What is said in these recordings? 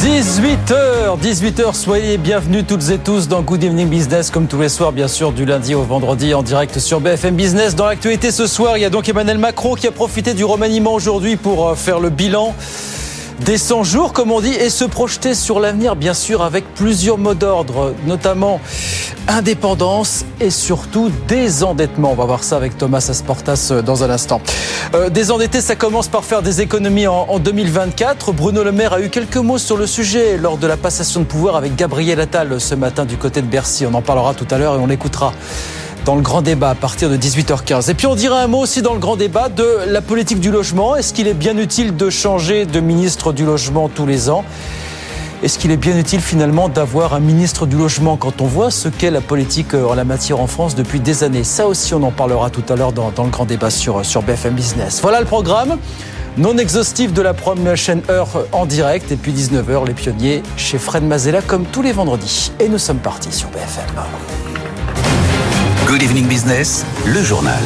18h, 18h, soyez bienvenus toutes et tous dans Good Evening Business, comme tous les soirs, bien sûr, du lundi au vendredi, en direct sur BFM Business. Dans l'actualité ce soir, il y a donc Emmanuel Macron qui a profité du remaniement aujourd'hui pour euh, faire le bilan des 100 jours, comme on dit, et se projeter sur l'avenir, bien sûr, avec plusieurs mots d'ordre, notamment indépendance et surtout désendettement. On va voir ça avec Thomas Asportas euh, dans un instant. Euh, désendetté, ça commence par faire des économies en, en 2024. Bruno Le Maire a eu quelques mots sur le sujet lors de la passation de pouvoir avec Gabriel Attal ce matin du côté de Bercy. On en parlera tout à l'heure et on l'écoutera dans le grand débat à partir de 18h15. Et puis on dira un mot aussi dans le grand débat de la politique du logement. Est-ce qu'il est bien utile de changer de ministre du logement tous les ans? Est-ce qu'il est bien utile finalement d'avoir un ministre du logement quand on voit ce qu'est la politique euh, en la matière en France depuis des années? Ça aussi on en parlera tout à l'heure dans, le grand débat sur, sur BFM Business. Voilà le programme. Non exhaustif de la chaîne Heure en direct et puis 19h les pionniers chez Fred Mazella comme tous les vendredis. Et nous sommes partis sur BFM. Good Evening Business, le journal.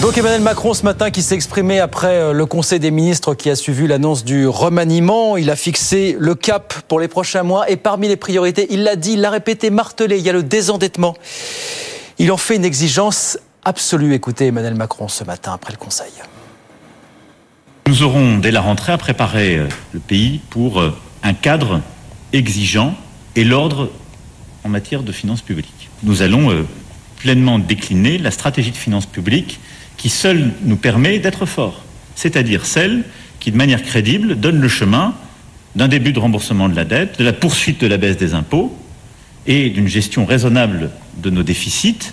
Donc Emmanuel Macron ce matin qui s'est exprimé après euh, le Conseil des ministres qui a suivi l'annonce du remaniement, il a fixé le cap pour les prochains mois et parmi les priorités, il l'a dit, il l'a répété, martelé, il y a le désendettement. Il en fait une exigence absolue. Écoutez Emmanuel Macron ce matin après le Conseil. Nous aurons, dès la rentrée, à préparer euh, le pays pour euh, un cadre exigeant et l'ordre en matière de finances publiques. Nous allons pleinement décliner la stratégie de finances publiques qui seule nous permet d'être forts, c'est-à-dire celle qui, de manière crédible, donne le chemin d'un début de remboursement de la dette, de la poursuite de la baisse des impôts et d'une gestion raisonnable de nos déficits,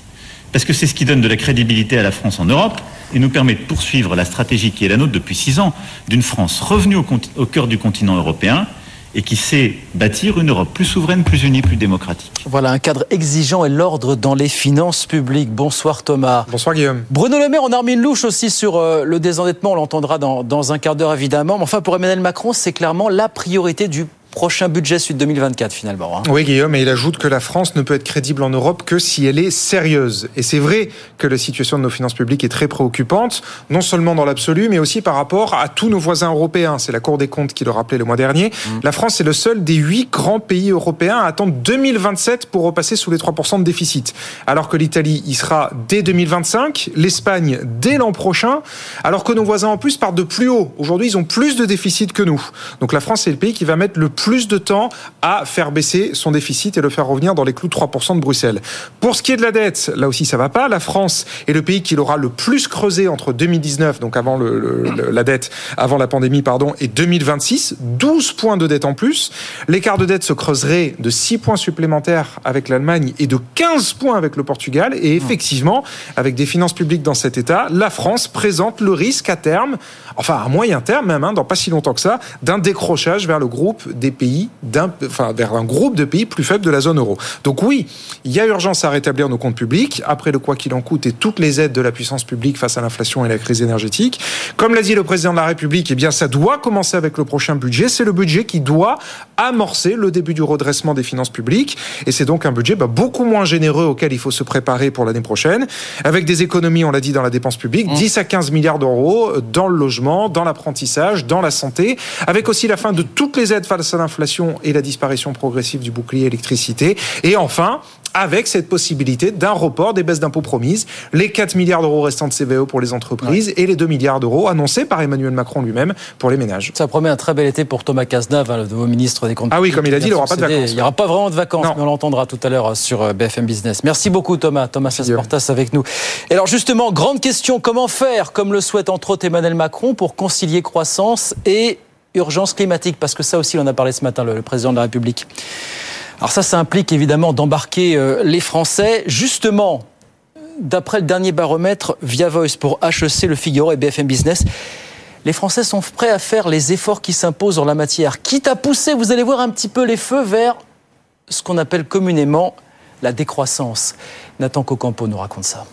parce que c'est ce qui donne de la crédibilité à la France en Europe et nous permet de poursuivre la stratégie qui est la nôtre depuis six ans, d'une France revenue au, cœur du continent européen et qui sait bâtir une Europe plus souveraine, plus unie, plus démocratique. Voilà un cadre exigeant et l'ordre dans les finances publiques. Bonsoir Thomas. Bonsoir Guillaume. Bruno Le Maire, on a remis une louche aussi sur euh, le désendettement, on l'entendra dans, dans un quart d'heure évidemment. Mais enfin, pour Emmanuel Macron, c'est clairement la priorité du prochain budget suite 2024 finalement. hein. Oui Guillaume, et il ajoute que la France ne peut être crédible en Europe que si elle est sérieuse. Et c'est vrai que la situation de nos finances publiques est très préoccupante, non seulement dans l'absolu, mais aussi par rapport à tous nos voisins européens. C'est la Cour des comptes qui le rappelait le mois dernier. La France est le seul des huit grands pays européens à attendre 2027 pour repasser sous les 3% de déficit. Alors que l'Italie y sera dès 2025, l'Espagne dès l'an prochain, alors que nos voisins en plus partent de plus haut. Aujourd'hui, ils ont plus de déficit que nous. Donc la France est le pays qui va mettre le plus de temps à faire baisser son déficit et le faire revenir dans les clous de 3% de Bruxelles. Pour ce qui est de la dette, là aussi ça va pas. La France est le pays qui l'aura le plus creusé entre 2019, donc avant le- le- le- la dette, avant la pandémie, pardon, et 2026. 12 points de dette en plus. L'écart de dette se creuserait de 6 points supplémentaires avec l'Allemagne et de 15 points avec le Portugal. Et effectivement, avec des finances publiques dans cet état, la France présente le risque à terme, enfin à moyen terme même, hein, dans pas si longtemps que ça, d'un décrochage vers le groupe des pays, d'un, enfin vers un groupe de pays plus faibles de la zone euro. Donc oui, il y a urgence à rétablir nos comptes publics après le quoi qu'il en coûte et toutes les aides de la puissance publique face à l'inflation et la crise énergétique. Comme l'a dit le président de la République, eh bien ça doit commencer avec le prochain budget. C'est le budget qui doit amorcer le début du redressement des finances publiques et c'est donc un budget bah, beaucoup moins généreux auquel il faut se préparer pour l'année prochaine, avec des économies, on l'a dit, dans la dépense publique, 10 à 15 milliards d'euros dans le logement, dans l'apprentissage, dans la santé, avec aussi la fin de toutes les aides face à l'inflation et la disparition progressive du bouclier électricité. Et enfin, avec cette possibilité d'un report des baisses d'impôts promises, les 4 milliards d'euros restants de CVE pour les entreprises et les 2 milliards d'euros annoncés par Emmanuel Macron lui-même pour les ménages. Ça promet un très bel été pour Thomas Cazenave, hein, le nouveau ministre des Comptes Ah oui, comme il a dit, il n'aura pas de vacances. Il n'y aura pas vraiment de vacances, mais on l'entendra tout à l'heure sur euh, BFM Business. Merci beaucoup Thomas, Thomas Sasportas avec nous. Et alors justement, grande question, comment faire, comme le souhaite entre autres Emmanuel Macron, pour concilier croissance et urgence climatique Parce que ça aussi, on en a parlé ce matin, le président de la République. Alors ça, ça implique évidemment d'embarquer euh, les Français. Justement, d'après le dernier baromètre via Voice pour HEC, Le Figaro et BFM Business, les Français sont prêts à faire les efforts qui s'imposent en la matière, quitte à pousser, vous allez voir un petit peu les feux vers ce qu'on appelle communément la décroissance. Nathan Cocampo nous raconte ça.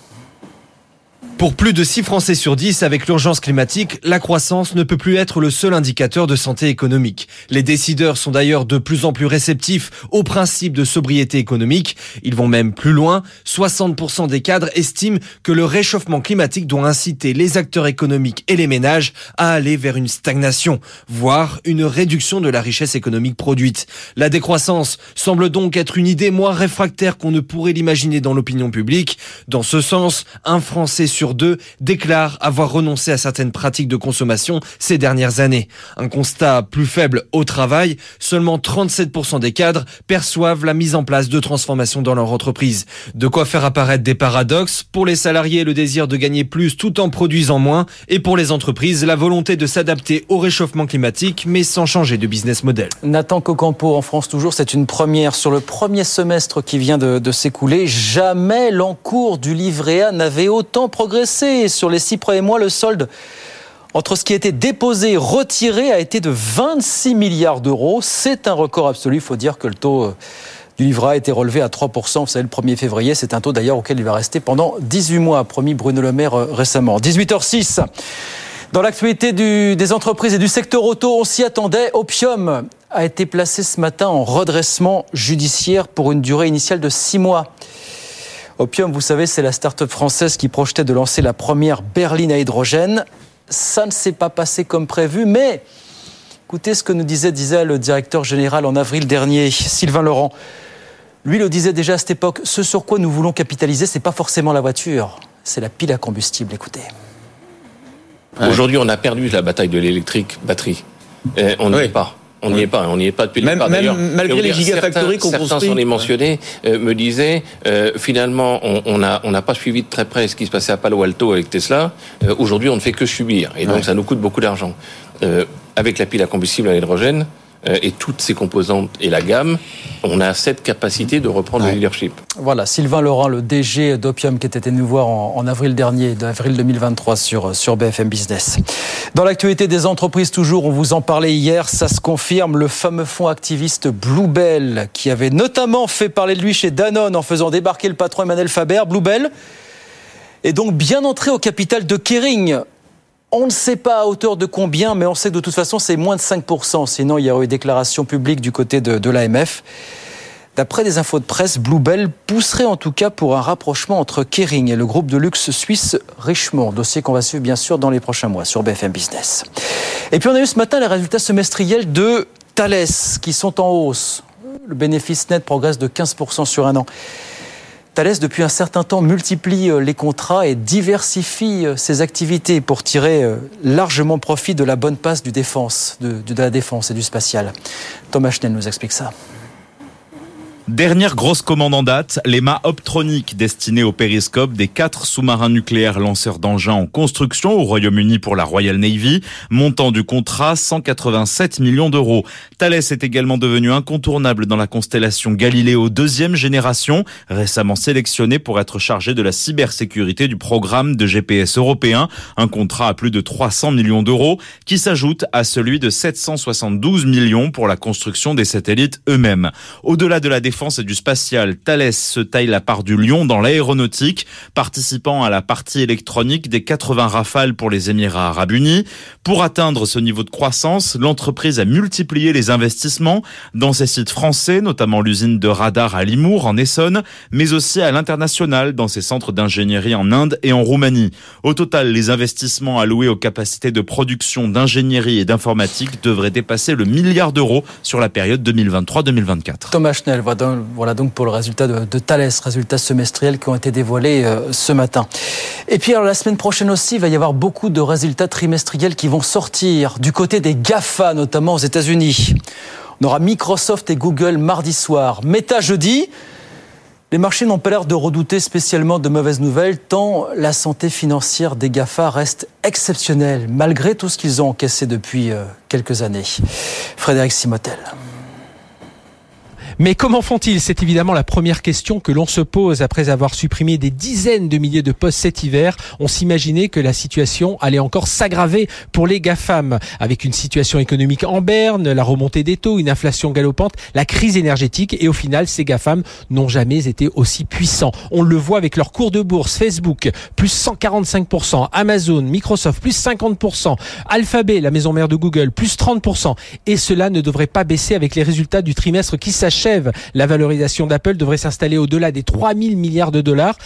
Pour plus de 6 Français sur 10, avec l'urgence climatique, la croissance ne peut plus être le seul indicateur de santé économique. Les décideurs sont d'ailleurs de plus en plus réceptifs au principe de sobriété économique. Ils vont même plus loin. 60% des cadres estiment que le réchauffement climatique doit inciter les acteurs économiques et les ménages à aller vers une stagnation, voire une réduction de la richesse économique produite. La décroissance semble donc être une idée moins réfractaire qu'on ne pourrait l'imaginer dans l'opinion publique. Dans ce sens, un Français sur deux déclarent avoir renoncé à certaines pratiques de consommation ces dernières années. Un constat plus faible au travail, seulement 37% des cadres perçoivent la mise en place de transformations dans leur entreprise. De quoi faire apparaître des paradoxes. Pour les salariés, le désir de gagner plus tout en produisant moins. Et pour les entreprises, la volonté de s'adapter au réchauffement climatique, mais sans changer de business model. Nathan Cocampo, en France toujours, c'est une première. Sur le premier semestre qui vient de, de s'écouler, jamais l'encours du livret A n'avait autant progressé Sur les six premiers mois, le solde entre ce qui a été déposé et retiré a été de 26 milliards d'euros. C'est un record absolu. Il faut dire que le taux euh, du livret a été relevé à 3%. Vous savez, le 1er février, c'est un taux d'ailleurs auquel il va rester pendant 18 mois, a promis Bruno Le Maire euh, récemment. 18h06. Dans l'actualité des entreprises et du secteur auto, on s'y attendait. Opium a été placé ce matin en redressement judiciaire pour une durée initiale de 6 mois. Opium, vous savez, c'est la start-up française qui projetait de lancer la première berline à hydrogène. Ça ne s'est pas passé comme prévu, mais écoutez ce que nous disait, disait le directeur général en avril dernier, Sylvain Laurent. Lui le disait déjà à cette époque, ce sur quoi nous voulons capitaliser, c'est pas forcément la voiture, c'est la pile à combustible. Écoutez. Aujourd'hui, on a perdu la bataille de l'électrique batterie. on n'y est pas. On n'y est pas, on n'y est pas depuis même, le départ. Même malgré les gigafactories qu'on construit. Certains, sans les mentionner, euh, me disaient, euh, finalement, on n'a on pas suivi de très près ce qui se passait à Palo Alto avec Tesla. Euh, Aujourd'hui, on ne fait que subir. Et donc, ça nous coûte beaucoup d'argent. Euh, avec la pile à combustible à l'hydrogène, et toutes ses composantes et la gamme, on a cette capacité de reprendre le leadership. Voilà, Sylvain Laurent, le DG d'Opium, qui était nous voir en, avril dernier, d'avril 2023 sur, sur BFM Business. Dans l'actualité des entreprises, toujours, on vous en parlait hier, ça se confirme, le fameux fonds activiste Bluebell, qui avait notamment fait parler de lui chez Danone en faisant débarquer le patron Emmanuel Faber, Bluebell est donc bien entré au capital de Kering. On ne sait pas à hauteur de combien, mais on sait que de toute façon, c'est moins de 5%. Sinon, il y aurait eu déclaration publique du côté de, de l'AMF. D'après des infos de presse, Bluebell pousserait en tout cas pour un rapprochement entre Kering et le groupe de luxe suisse Richemont. Dossier qu'on va suivre bien sûr dans les prochains mois sur BFM Business. Et puis on a eu ce matin les résultats semestriels de Thales qui sont en hausse. Le bénéfice net progresse de 15% sur un an. Thales, depuis un certain temps, multiplie euh, les contrats et diversifie euh, ses activités pour tirer euh, largement profit de la bonne passe du défense, de, la défense et du spatial. Thomas Schnell nous explique ça. Dernière grosse commande en date, les mâts optroniques destinés au périscope des quatre sous-marins nucléaires lanceurs d'engins en construction au Royaume-Uni pour la Royal Navy. Montant du contrat 187 millions d'euros. Thales est également devenu incontournable dans la constellation Galileo deuxième génération, récemment sélectionné pour être chargé de la cybersécurité du programme de GPS européen. Un contrat à plus de 300 millions d'euros qui s'ajoute à celui de 772 millions pour la construction des satellites eux-mêmes. Au-delà de la défense défense et du spatial. Thales se taille la part du lion dans l'aéronautique, participant à la partie électronique des 80 rafales pour les Émirats arabes unis. Pour atteindre ce niveau de croissance, l'entreprise a multiplié les investissements dans ses sites français, notamment l'usine de radar à Limours en Essonne, mais aussi à l'international dans ses centres d'ingénierie en Inde et en Roumanie. Au total, les investissements alloués aux capacités de production d'ingénierie et d'informatique devraient dépasser le milliard d'euros sur la période 2023-2024. Thomas Schnell, voilà donc pour le résultat de, Thales, résultats semestriels qui ont été dévoilés euh, ce matin. Et puis alors, la semaine prochaine aussi, il va y avoir beaucoup de résultats trimestriels qui vont sortir du côté des GAFA, notamment aux États-Unis. On aura Microsoft et Google mardi soir, Meta jeudi. Les marchés n'ont pas l'air de redouter spécialement de mauvaises nouvelles, tant la santé financière des GAFA reste exceptionnelle, malgré tout ce qu'ils ont encaissé depuis euh, quelques années. Frédéric Simotel. Mais comment font-ils? C'est évidemment la première question que l'on se pose après avoir supprimé des dizaines de milliers de postes cet hiver. On s'imaginait que la situation allait encore s'aggraver pour les GAFAM, avec une situation économique en berne, la remontée des taux, une inflation galopante, la crise énergétique, et au final, ces GAFAM n'ont jamais été aussi puissants. On le voit avec leur cours de bourse, Facebook, plus 145%, Amazon, Microsoft, plus 50%, Alphabet, la maison mère de Google, plus 30%, et cela ne devrait pas baisser avec les résultats du trimestre qui s'achève la valorisation d'Apple devrait s'installer au-delà des 3000 milliards de dollars,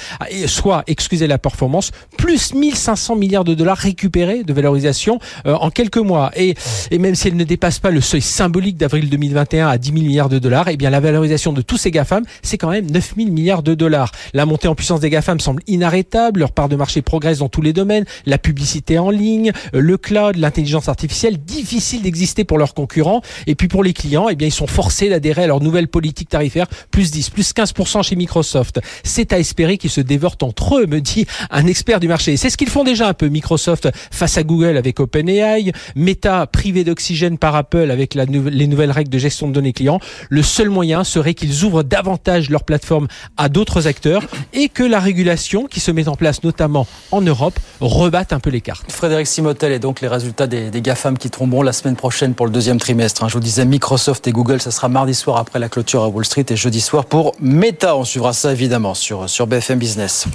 soit, excusez la performance, plus 1500 milliards de dollars récupérés de valorisation euh, en quelques mois. Et, et même si elle ne dépasse pas le seuil symbolique d'avril 2021 à 10 000 milliards de dollars, eh bien la valorisation de tous ces GAFAM, c'est quand même 9 000 milliards de dollars. La montée en puissance des GAFAM semble inarrêtable, leur part de marché progresse dans tous les domaines, la publicité en ligne, euh, le cloud, l'intelligence artificielle, difficile d'exister pour leurs concurrents. Et puis pour les clients, eh bien ils sont forcés d'adhérer à leur nouvelle politique tarifaire, plus 10, plus 15% chez Microsoft. C'est à espérer qu'ils se dévorent entre eux, me dit un expert du marché. C'est ce qu'ils font déjà un peu Microsoft face à Google avec OpenAI, Meta privé d'oxygène par Apple avec les nouvelles règles de gestion de données clients. Le seul moyen serait qu'ils ouvrent davantage leur plateforme à d'autres acteurs et que la régulation qui se met en place notamment en Europe rebatte un peu les cartes. Frédéric Simotel et donc les résultats des, des GAFAM qui tomberont la semaine prochaine pour le deuxième trimestre. Hein. Je vous disais Microsoft et Google, ça sera mardi soir après la clôture à Wall Street et jeudi soir pour Meta. On suivra ça évidemment sur, sur BFM Business.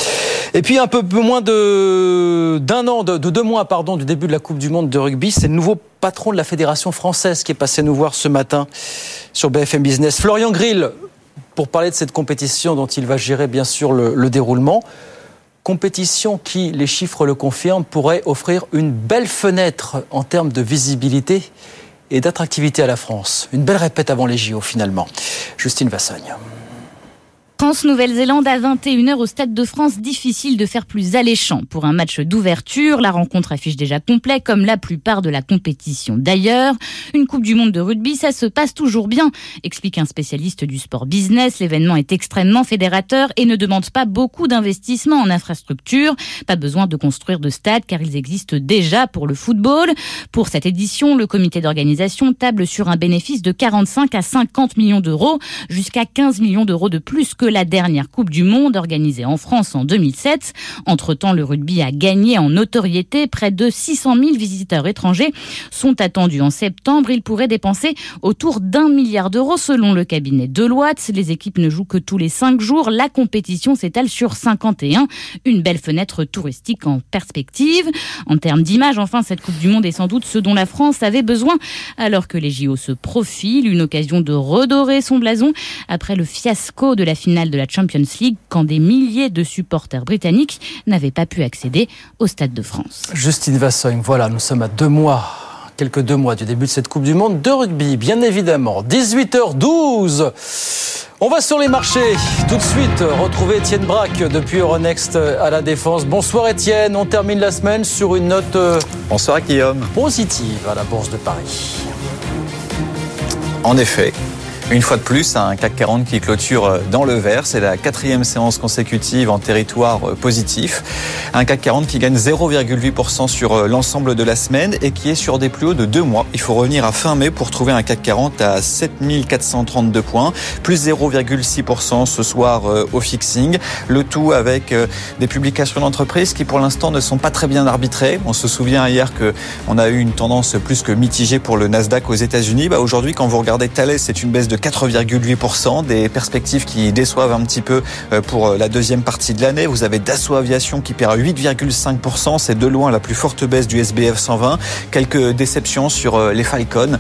Et puis un peu moins de d'un an, de, de, deux mois pardon, du début de la Coupe du Monde de rugby, c'est le nouveau patron de la fédération française qui est passé nous voir ce matin sur BFM Business. Florian Grill, pour parler de cette compétition dont il va gérer bien sûr le déroulement. Compétition qui, les chiffres le confirment, pourrait offrir une belle fenêtre en termes de visibilité et d'attractivité à la France. Une belle répète avant les JO finalement. Justine Vassogne. France-Nouvelle-Zélande à 21h au Stade de France. Difficile de faire plus alléchant pour un match d'ouverture. La rencontre affiche déjà complet comme la plupart de la compétition. D'ailleurs, une Coupe du Monde de rugby, ça se passe toujours bien, explique un spécialiste du sport business. L'événement est extrêmement fédérateur et ne demande pas beaucoup d'investissement en infrastructure. Pas besoin de construire de stades car ils existent déjà pour le football. Pour cette édition, le comité d'organisation table sur un bénéfice de 45 à 50 millions d'euros, jusqu'à 15 millions d'euros de plus que la dernière Coupe du Monde organisée en France en 2007. Entre-temps, le rugby a gagné en notoriété. Près de 600 000 visiteurs étrangers sont attendus en septembre. Ils pourraient dépenser autour d'un milliard d'euros selon le cabinet Deloitte. Les équipes ne jouent que tous les cinq jours. La compétition s'étale sur 51. Une belle fenêtre touristique en perspective. En termes d'image, enfin, cette Coupe du Monde est sans doute ce dont la France avait besoin alors que les JO se profilent. Une occasion de redorer son blason après le fiasco de la finale de la Champions League quand des milliers de supporters britanniques n'avaient pas pu accéder au Stade de France. Justine Vassogne, voilà, nous sommes à deux mois quelques deux mois du début de cette Coupe du Monde de rugby, bien évidemment. 18h12. On va sur les marchés. Tout de suite, retrouver Étienne Braque depuis Euronext à la Défense. Bonsoir Étienne, on termine la semaine sur une note euh, Bonsoir Guillaume. positive à la Bourse de Paris. En effet, une fois de plus, un CAC 40 qui clôture dans le vert. C'est la quatrième séance consécutive en territoire positif. Un CAC 40 qui gagne 0,8% sur l'ensemble de la semaine et qui est sur des plus hauts de deux mois. Il faut revenir à fin mai pour trouver un CAC 40 à 7432 points, plus 0,6% ce soir au fixing. Le tout avec des publications d'entreprises qui pour l'instant ne sont pas très bien arbitrées. On se souvient hier que on a eu une tendance plus que mitigée pour le Nasdaq aux États-Unis. Bah aujourd'hui, quand vous regardez Thales, c'est une baisse de 4,8%, des perspectives qui déçoivent un petit peu pour la deuxième partie de l'année. Vous avez Dassault Aviation qui perd 8,5%, c'est de loin la plus forte baisse du SBF 120. Quelques déceptions sur les Falcon,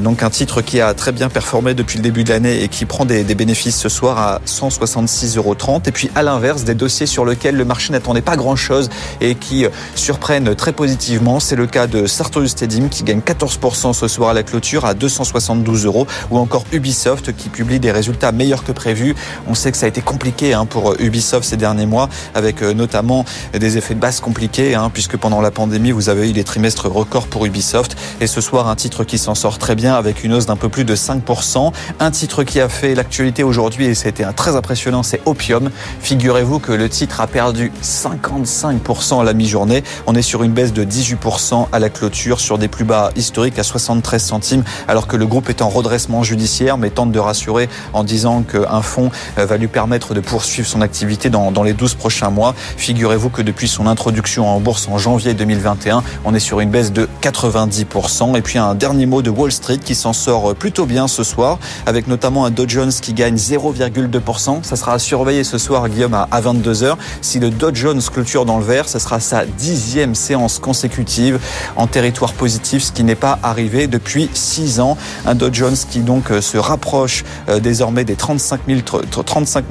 donc un titre qui a très bien performé depuis le début de l'année et qui prend des, bénéfices ce soir à 166,30 euros. Et puis à l'inverse, des dossiers sur lesquels le marché n'attendait pas grand-chose et qui surprennent très positivement. C'est le cas de Sartorius Stedim qui gagne 14% ce soir à la clôture à 272 euros ou encore Ubisoft qui publie des résultats meilleurs que prévu. On sait que ça a été compliqué hein, pour Ubisoft ces derniers mois avec euh, notamment des effets de base compliqués hein, puisque pendant la pandémie vous avez eu des trimestres records pour Ubisoft et ce soir un titre qui s'en sort très bien avec une hausse d'un peu plus de 5%. Un titre qui a fait l'actualité aujourd'hui et c'était très impressionnant, c'est Opium. Figurez-vous que le titre a perdu 55% à la mi-journée. On est sur une baisse de 18% à la clôture sur des plus bas historiques à 73 centimes alors que le groupe est en redressement judiciaire mais tente de rassurer en disant qu'un fonds euh, va lui permettre de poursuivre son activité dans, les 12 prochains mois. Figurez-vous que depuis son introduction en bourse en janvier 2021, on est sur une baisse de 90%. Et puis un dernier mot de Wall Street qui s'en sort plutôt bien ce soir avec notamment un Dow Jones qui gagne 0,2%. Ça sera à surveiller ce soir, Guillaume, à 22h. Si le Dow Jones clôture dans le vert, ce sera sa dixième séance consécutive en territoire positif, ce qui n'est pas arrivé depuis six ans. Un Dow Jones qui donc se rapproche euh, désormais des 35,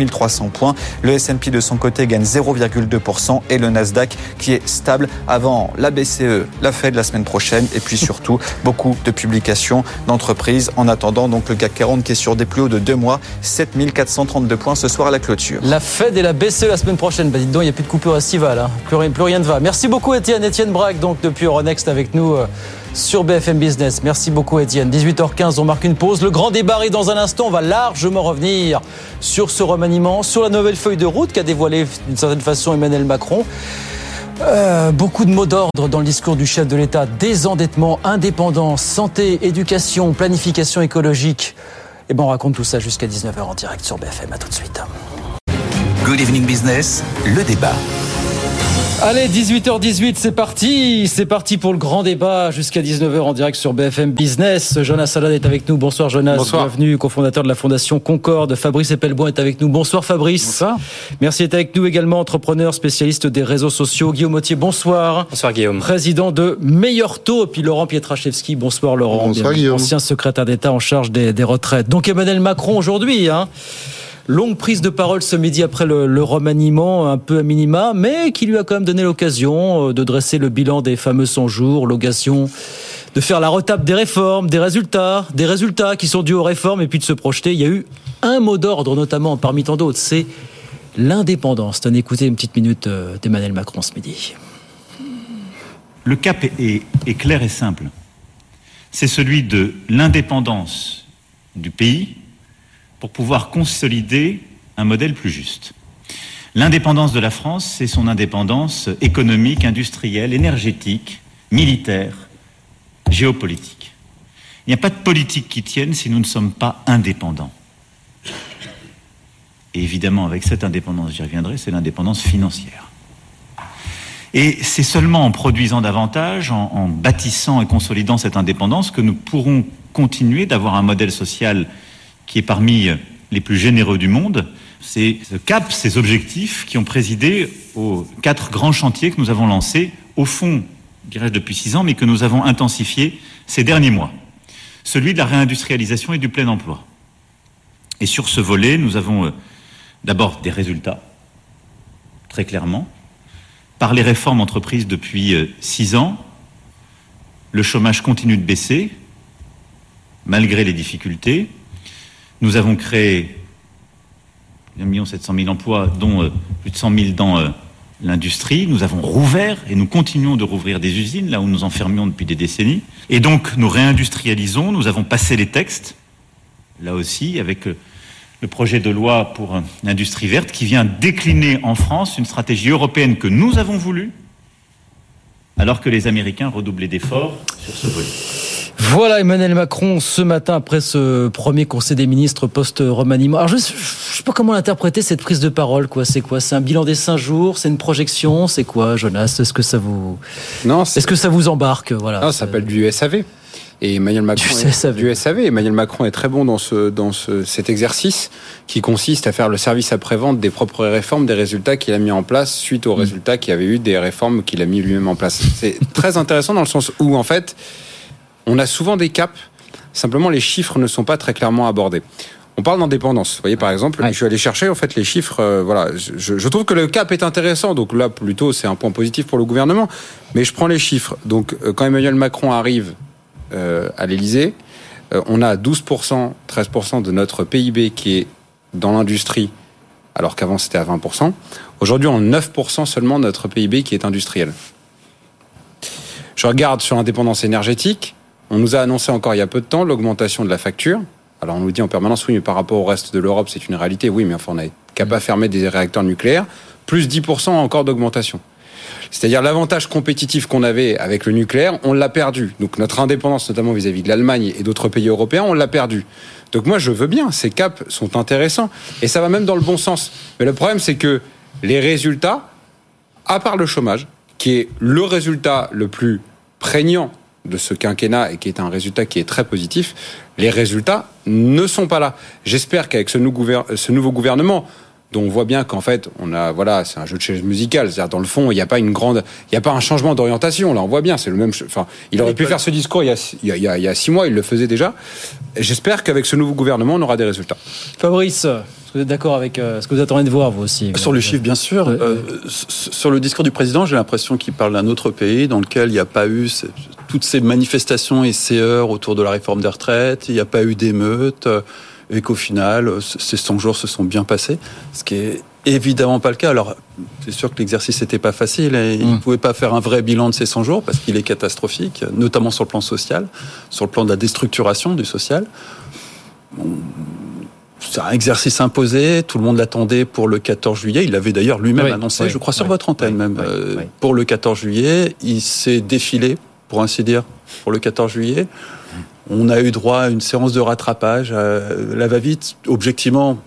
300 points. Le S&P de son côté gagne 0,2% et le Nasdaq qui est stable avant la BCE, la Fed la semaine prochaine et puis surtout beaucoup de publications d'entreprises en attendant donc le CAC 40 qui est sur des plus hauts de deux mois, 7432 points ce soir à la clôture. La Fed et la BCE la semaine prochaine. Bah, dites donc, il n'y a plus de coupure estivale. Hein. Plus, rien, plus rien ne va. Merci beaucoup, Étienne. Étienne Braque, donc, depuis Euronext avec nous. Sur BFM Business. Merci beaucoup Étienne. 18h15, on marque une pause. Le grand débat est dans un instant. On va largement revenir sur ce remaniement, sur la nouvelle feuille de route qu'a dévoilée d'une certaine façon Emmanuel Macron. Euh, beaucoup de mots d'ordre dans le discours du chef de l'État. Désendettement, indépendance, santé, éducation, planification écologique. Et eh ben on raconte tout ça jusqu'à 19h en direct sur BFM. À tout de suite. Good Evening Business, le débat. Allez, 18h18, c'est parti. C'est parti pour le grand débat jusqu'à 19h en direct sur BFM Business. Jonas Salad est avec nous. Bonsoir Jonas. Bonsoir. Bienvenue, cofondateur de la Fondation Concorde. Fabrice Epelboin est avec nous. Bonsoir Fabrice. Bonsoir. Merci d'être avec nous également, entrepreneur, spécialiste des réseaux sociaux. Guillaume Autier, bonsoir. Bonsoir Guillaume. Président de Meilleur Taux. Et puis Laurent Pietraszewski. Bonsoir Laurent. Bonsoir Guillaume. Ancien secrétaire d'État en charge des, des retraites. Donc Emmanuel Macron aujourd'hui, hein. Longue prise de parole ce midi après le, remaniement, un peu à minima, mais qui lui a quand même donné l'occasion euh, de dresser le bilan des fameux 100 jours, l'occasion de faire la retape des réformes, des résultats, des résultats qui sont dus aux réformes et puis de se projeter. Il y a eu un mot d'ordre, notamment parmi tant d'autres, c'est l'indépendance. Tenez, écoutez une petite minute euh, d'Emmanuel Macron ce midi. Le cap est clair et simple. C'est celui de l'indépendance du pays pour pouvoir consolider un modèle plus juste. L'indépendance de la France, c'est son indépendance économique, industrielle, énergétique, militaire, géopolitique. Il n'y a pas de politique qui tienne si nous ne sommes pas indépendants. Et évidemment, avec cette indépendance, j'y reviendrai, c'est l'indépendance financière. Et c'est seulement en produisant davantage, en, bâtissant et consolidant cette indépendance, que nous pourrons continuer d'avoir un modèle social qui est parmi les plus généreux du monde. C'est ce cap, ces objectifs qui ont présidé aux quatre grands chantiers que nous avons lancés, au fond, dirais-je, depuis six ans, mais que nous avons intensifiés ces derniers mois. Celui de la réindustrialisation et du plein emploi. Et sur ce volet, nous avons euh, d'abord des résultats, très clairement. Par les réformes entreprises depuis euh, six ans, le chômage continue de baisser, malgré les difficultés. Nous avons créé 1 700 000 emplois, dont euh, plus de 100 000 dans euh, l'industrie. Nous avons rouvert et nous continuons de rouvrir des usines, là où nous enfermions depuis des décennies. Et donc, nous réindustrialisons, nous avons passé les textes, là aussi, avec euh, le projet de loi pour l'industrie verte, qui vient décliner en France une stratégie européenne que nous avons voulu, alors que les Américains redoublaient d'efforts sur ce volet. Voilà Emmanuel Macron ce matin après ce premier conseil des ministres post-remaniement. Alors je ne sais pas comment l'interpréter cette prise de parole. quoi. C'est quoi? C'est un bilan des cinq jours? C'est une projection? C'est quoi, Jonas? Est-ce que ça vous non Est-ce que ça vous embarque? Voilà. Non, ça s'appelle du SAV. Et Emmanuel Macron du SAV. du SAV. Emmanuel Macron est très bon dans ce dans ce, cet exercice qui consiste à faire le service après-vente des propres réformes, des résultats qu'il a mis en place suite aux résultats qu'il y avait eu des réformes qu'il a mis lui-même en place. C'est très intéressant dans le sens où en fait, on a souvent des caps. Simplement, les chiffres ne sont pas très clairement abordés. On parle d'indépendance. Vous voyez, par exemple, je suis allé chercher en fait les chiffres. euh, voilà, je, je trouve que le cap est intéressant. Donc là, plutôt, c'est un point positif pour le gouvernement. Mais je prends les chiffres. Donc, euh, quand Emmanuel Macron arrive euh, à l'Élysée, euh, on a 12%, 13% de notre PIB qui est dans l'industrie, alors qu'avant c'était à 20%. Aujourd'hui, on a 9% seulement de notre PIB qui est industriel. Je regarde sur l'indépendance énergétique. On nous a annoncé encore il y a peu de temps l'augmentation de la facture. Alors on nous dit en permanence, oui, mais par rapport au reste de l'Europe, c'est une réalité. Oui, mais enfin, on est capable de fermer des réacteurs nucléaires. Plus 10% encore d'augmentation. C'est-à-dire l'avantage compétitif qu'on avait avec le nucléaire, on l'a perdu. Donc notre indépendance, notamment vis-à-vis de l'Allemagne et d'autres pays européens, on l'a perdu. Donc moi, je veux bien. Ces caps sont intéressants. Et ça va même dans le bon sens. Mais le problème, c'est que les résultats, à part le chômage, qui est le résultat le plus prégnant de ce quinquennat et qui est un résultat qui est très positif, les résultats ne sont pas là. J'espère qu'avec ce, nouveau gouvernement, dont on voit bien qu'en fait, on a, voilà, c'est un jeu de chaises musicales. C'est-à-dire, dans le fond, il n'y a pas une grande, il n'y a pas un changement d'orientation. Là, on voit bien, c'est le même, enfin, il aurait pu faire ce discours il y a, il y a- il y a- six mois, il le faisait déjà. Et J'espère qu'avec ce nouveau gouvernement, on aura des résultats. Fabrice, est-ce que vous êtes d'accord avec euh, ce que vous attendez de voir, vous aussi Sur le chiffre, bien sûr. Euh, sur le discours du président, j'ai l'impression qu'il parle d'un autre pays dans lequel il n'y a pas eu ces- toutes ces manifestations et ces heures autour de la réforme des retraites, il n'y a pas eu d'émeutes, euh, et qu'au final, euh, ces 100 jours se sont bien passés, ce qui est évidemment pas le cas. Alors, c'est sûr que l'exercice n'était pas facile et il ne pouvait pas faire un vrai bilan de ces 100 jours parce qu'il est catastrophique, notamment sur le plan social, sur le plan de la déstructuration du social. C'est un exercice imposé, tout le monde l'attendait pour le 14 juillet. Il l'avait d'ailleurs lui-même Oui, annoncé, oui, je crois, sur oui, votre antenne même, euh, pour le 14 juillet. Il s'est défilé, pour ainsi dire, pour le 14 juillet. On a eu droit à une séance de rattrapage. euh, la va-vite, objectivement,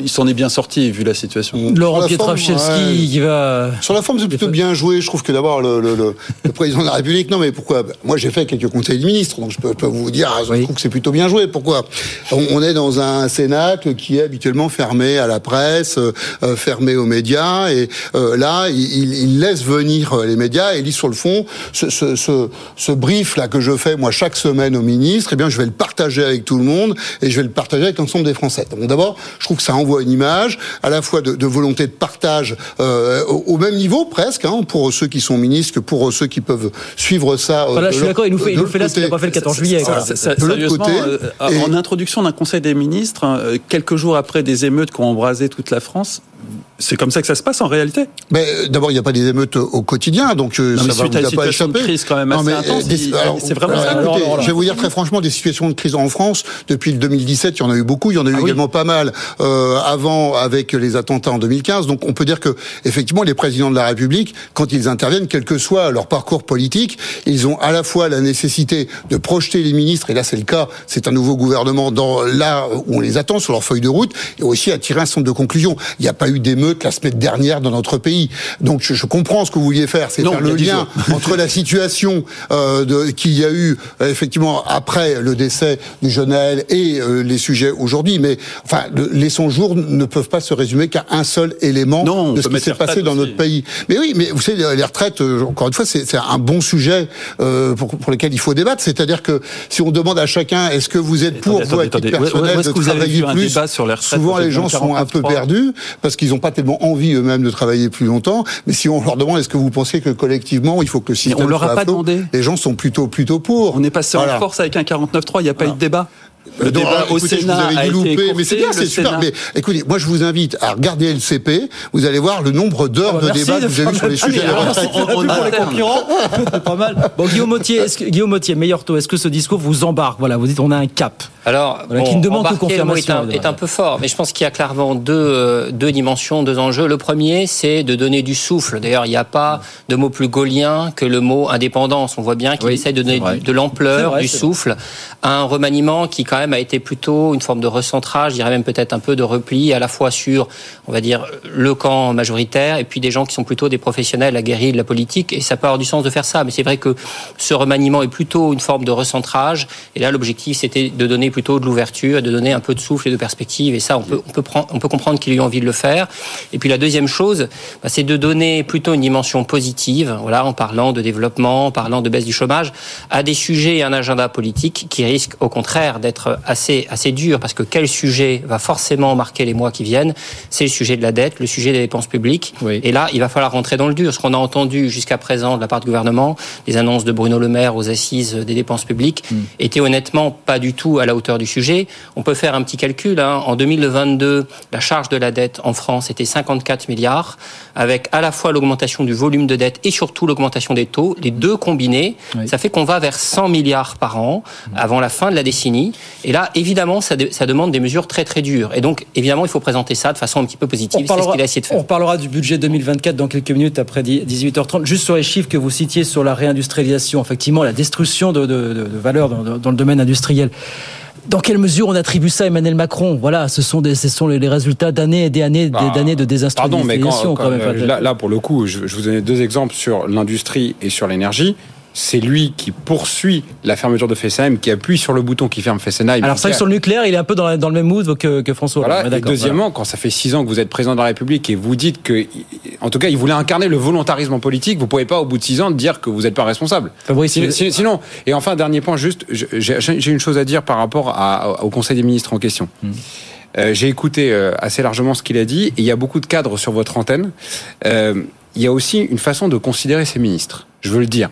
il s'en est bien sorti vu la situation. Laurent Sur la Pietraszewski forme, ouais. qui va. Sur la forme, c'est plutôt bien joué. Je trouve que d'abord, le, le, le, le président de la République, non, mais pourquoi? Moi, j'ai fait quelques conseils de ministres, donc je peux, peux vous dire, je trouve que c'est plutôt bien joué. Pourquoi? On, on est dans un Cénacle qui est habituellement fermé à la presse, euh, fermé aux médias, et euh, là, il, laisse venir euh, les médias et lit sur le fond ce, ce, ce, ce brief là que je fais moi chaque semaine aux ministres. Eh bien, je vais le partager avec tout le monde et je vais le partager avec l'ensemble des Français. Donc d'abord, je trouve que ça envoie une image à la fois de, de volonté de partage euh, au, au même niveau presque hein, pour ceux qui sont ministres que pour ceux qui peuvent suivre ça. euh, Voilà, de je suis d'accord, il nous fait, il nous fait là ce qu'il n'a pas fait le 14 juillet. Ça- ça- De l'autre sérieusement, côté, euh, et- en introduction d'un Conseil des ministres, euh, quelques jours après des émeutes qui ont embrasé toute la France, c'est comme ça que ça se passe en réalité. Mais euh, d'abord, il n'y a pas des émeutes au quotidien, donc euh, Non, ça va vous a pas échappé. crise quand même assez intense, euh, c'est vraiment alors, ça. écoutez, Alors, je vais vous dire très franchement, des situations de crise en France depuis le 2017, il y en a eu beaucoup, il y en a eu également pas mal euh, avant avec les attentats en 2015. Donc on peut dire que effectivement, les présidents de la République, quand ils interviennent, quel que soit leur parcours politique, ils ont à la fois la nécessité de projeter les ministres, et là c'est le cas, c'est un nouveau gouvernement dans là où on les attend sur leur feuille de route, et aussi à tirer un certain nombre de conclusions. Il n'y a pas eu d'émeute la semaine dernière dans notre pays, donc je, je comprends ce que vous vouliez faire, c'est faire le lien entre la situation euh, qu'il y a eu euh, effectivement après le décès du jeune Naël et euh, les sujets aujourd'hui. Mais enfin, le- les 100 jours ne peuvent pas se résumer qu'à un seul élément Non, on de ce qui s'est passé dans aussi. notre pays. Mais oui, mais vous savez, les retraites, euh, encore une fois, c'est un bon sujet euh, pour, pour lequel il faut débattre. C'est-à-dire que si on demande à chacun, est-ce que vous êtes pour, Attendez, vous, à attendez, titre. Où- où personnel, est-ce de que vous avez travailler plus débat sur les retraites Souvent, les le gens sont un peu 49.3? perdus parce qu'ils n'ont pas tellement envie eux-mêmes de travailler plus longtemps. Mais si on leur demande, est-ce que vous pensez que collectivement, il faut que le système on leur a pas flot demandé. Les gens sont plutôt plutôt pour. On est passé Voilà. en force avec un 49.3, il n'y a pas eu de débat. Le Donc, débat au écoutez, je Sénat vous avais a dit été loupé, écourté, mais c'est bien, c'est super. Sénat- Mais écoutez, moi je vous invite à regarder LCP. Vous allez voir le nombre d'heures Ah bah de débat de que vous avez vu sur les le- sujets de Allez, retraite. on- on- on- pour les concurrents, c'est pas mal. Bon, Guillaume Mottier, est-ce que, Guillaume Mottier, meilleur taux, est-ce que ce discours vous embarque? Voilà, vous dites on a un cap. Alors, Voilà, bon, qui ne demande que confirmation, est un, est un peu fort, mais je pense qu'il y a clairement deux, euh, deux dimensions, deux enjeux. Le premier, c'est de donner du souffle. D'ailleurs, il n'y a pas de mot plus gaulien que le mot indépendance. On voit bien qu'il essaie de donner de l'ampleur, du souffle, à un remaniement qui quand quand même a été plutôt une forme de recentrage, je dirais même peut-être un peu de repli, à la fois sur, on va dire, le camp majoritaire et puis des gens qui sont plutôt des professionnels aguerris de la politique. Et ça peut avoir du sens de faire ça, mais c'est vrai que ce remaniement est plutôt une forme de recentrage. Et là, l'objectif, c'était de donner plutôt de l'ouverture, de donner un peu de souffle et de perspective. Et ça, on peut, on peut, comprendre qu'il ait eu envie de le faire. Et puis la deuxième chose, bah, c'est de donner plutôt une dimension positive, voilà, en parlant de développement, en parlant de baisse du chômage, à des sujets et un agenda politique qui risquent au contraire d'être assez, assez durs, parce que quel sujet va forcément marquer les mois qui viennent? C'est le sujet de la dette, le sujet des dépenses publiques. Et là, il va falloir rentrer dans le dur. Ce qu'on a entendu jusqu'à présent de la part du gouvernement, les annonces de Bruno Le Maire aux assises des dépenses publiques, mm. étaient honnêtement pas du tout à la hauteur du sujet. On peut faire un petit calcul. Hein. En 2022, la charge de la dette en France était 54 milliards, avec à la fois l'augmentation du volume de dette et surtout l'augmentation des taux. Les deux combinés, ça fait qu'on va vers 100 milliards par an avant la fin de la décennie. Et là, évidemment, ça, ça demande des mesures très très dures. Et donc, évidemment, il faut présenter ça de façon un petit peu positive. C'est ce qu'il a essayé de faire. On parlera du budget 2024 dans quelques minutes après 18h30. Juste sur les chiffres que vous citiez sur la réindustrialisation, effectivement, la destruction de, de, de, de valeur dans, dans le domaine industriel. Dans quelle mesure on attribue ça à Emmanuel Macron? Voilà, ce sont, des, ce sont les résultats d'années et des années, bah, d'années de désindustrialisation. Pardon, mais quand, quand, là, là, pour le coup, je, je vous donnais deux exemples sur l'industrie et sur l'énergie c'est lui qui poursuit la fermeture de Fessenheim, qui appuie sur le bouton qui ferme Fessenheim. Alors c'est vrai que sur le nucléaire, il est un peu dans, la, dans le même mood que, que François. Voilà. Et deuxièmement, voilà. quand ça fait six ans que vous êtes président de la République et vous dites que, en tout cas, il voulait incarner le volontarisme en politique, vous pouvez pas au bout de six ans dire que vous n'êtes pas responsable. Fabrice, sinon, sinon, et enfin dernier point, juste, j'ai une chose à dire par rapport à, au Conseil des ministres en question. Mmh. Euh, j'ai écouté euh, assez largement ce qu'il a dit, et il y a beaucoup de cadres sur votre antenne. Euh, il y a aussi une façon de considérer ces ministres. Je veux le dire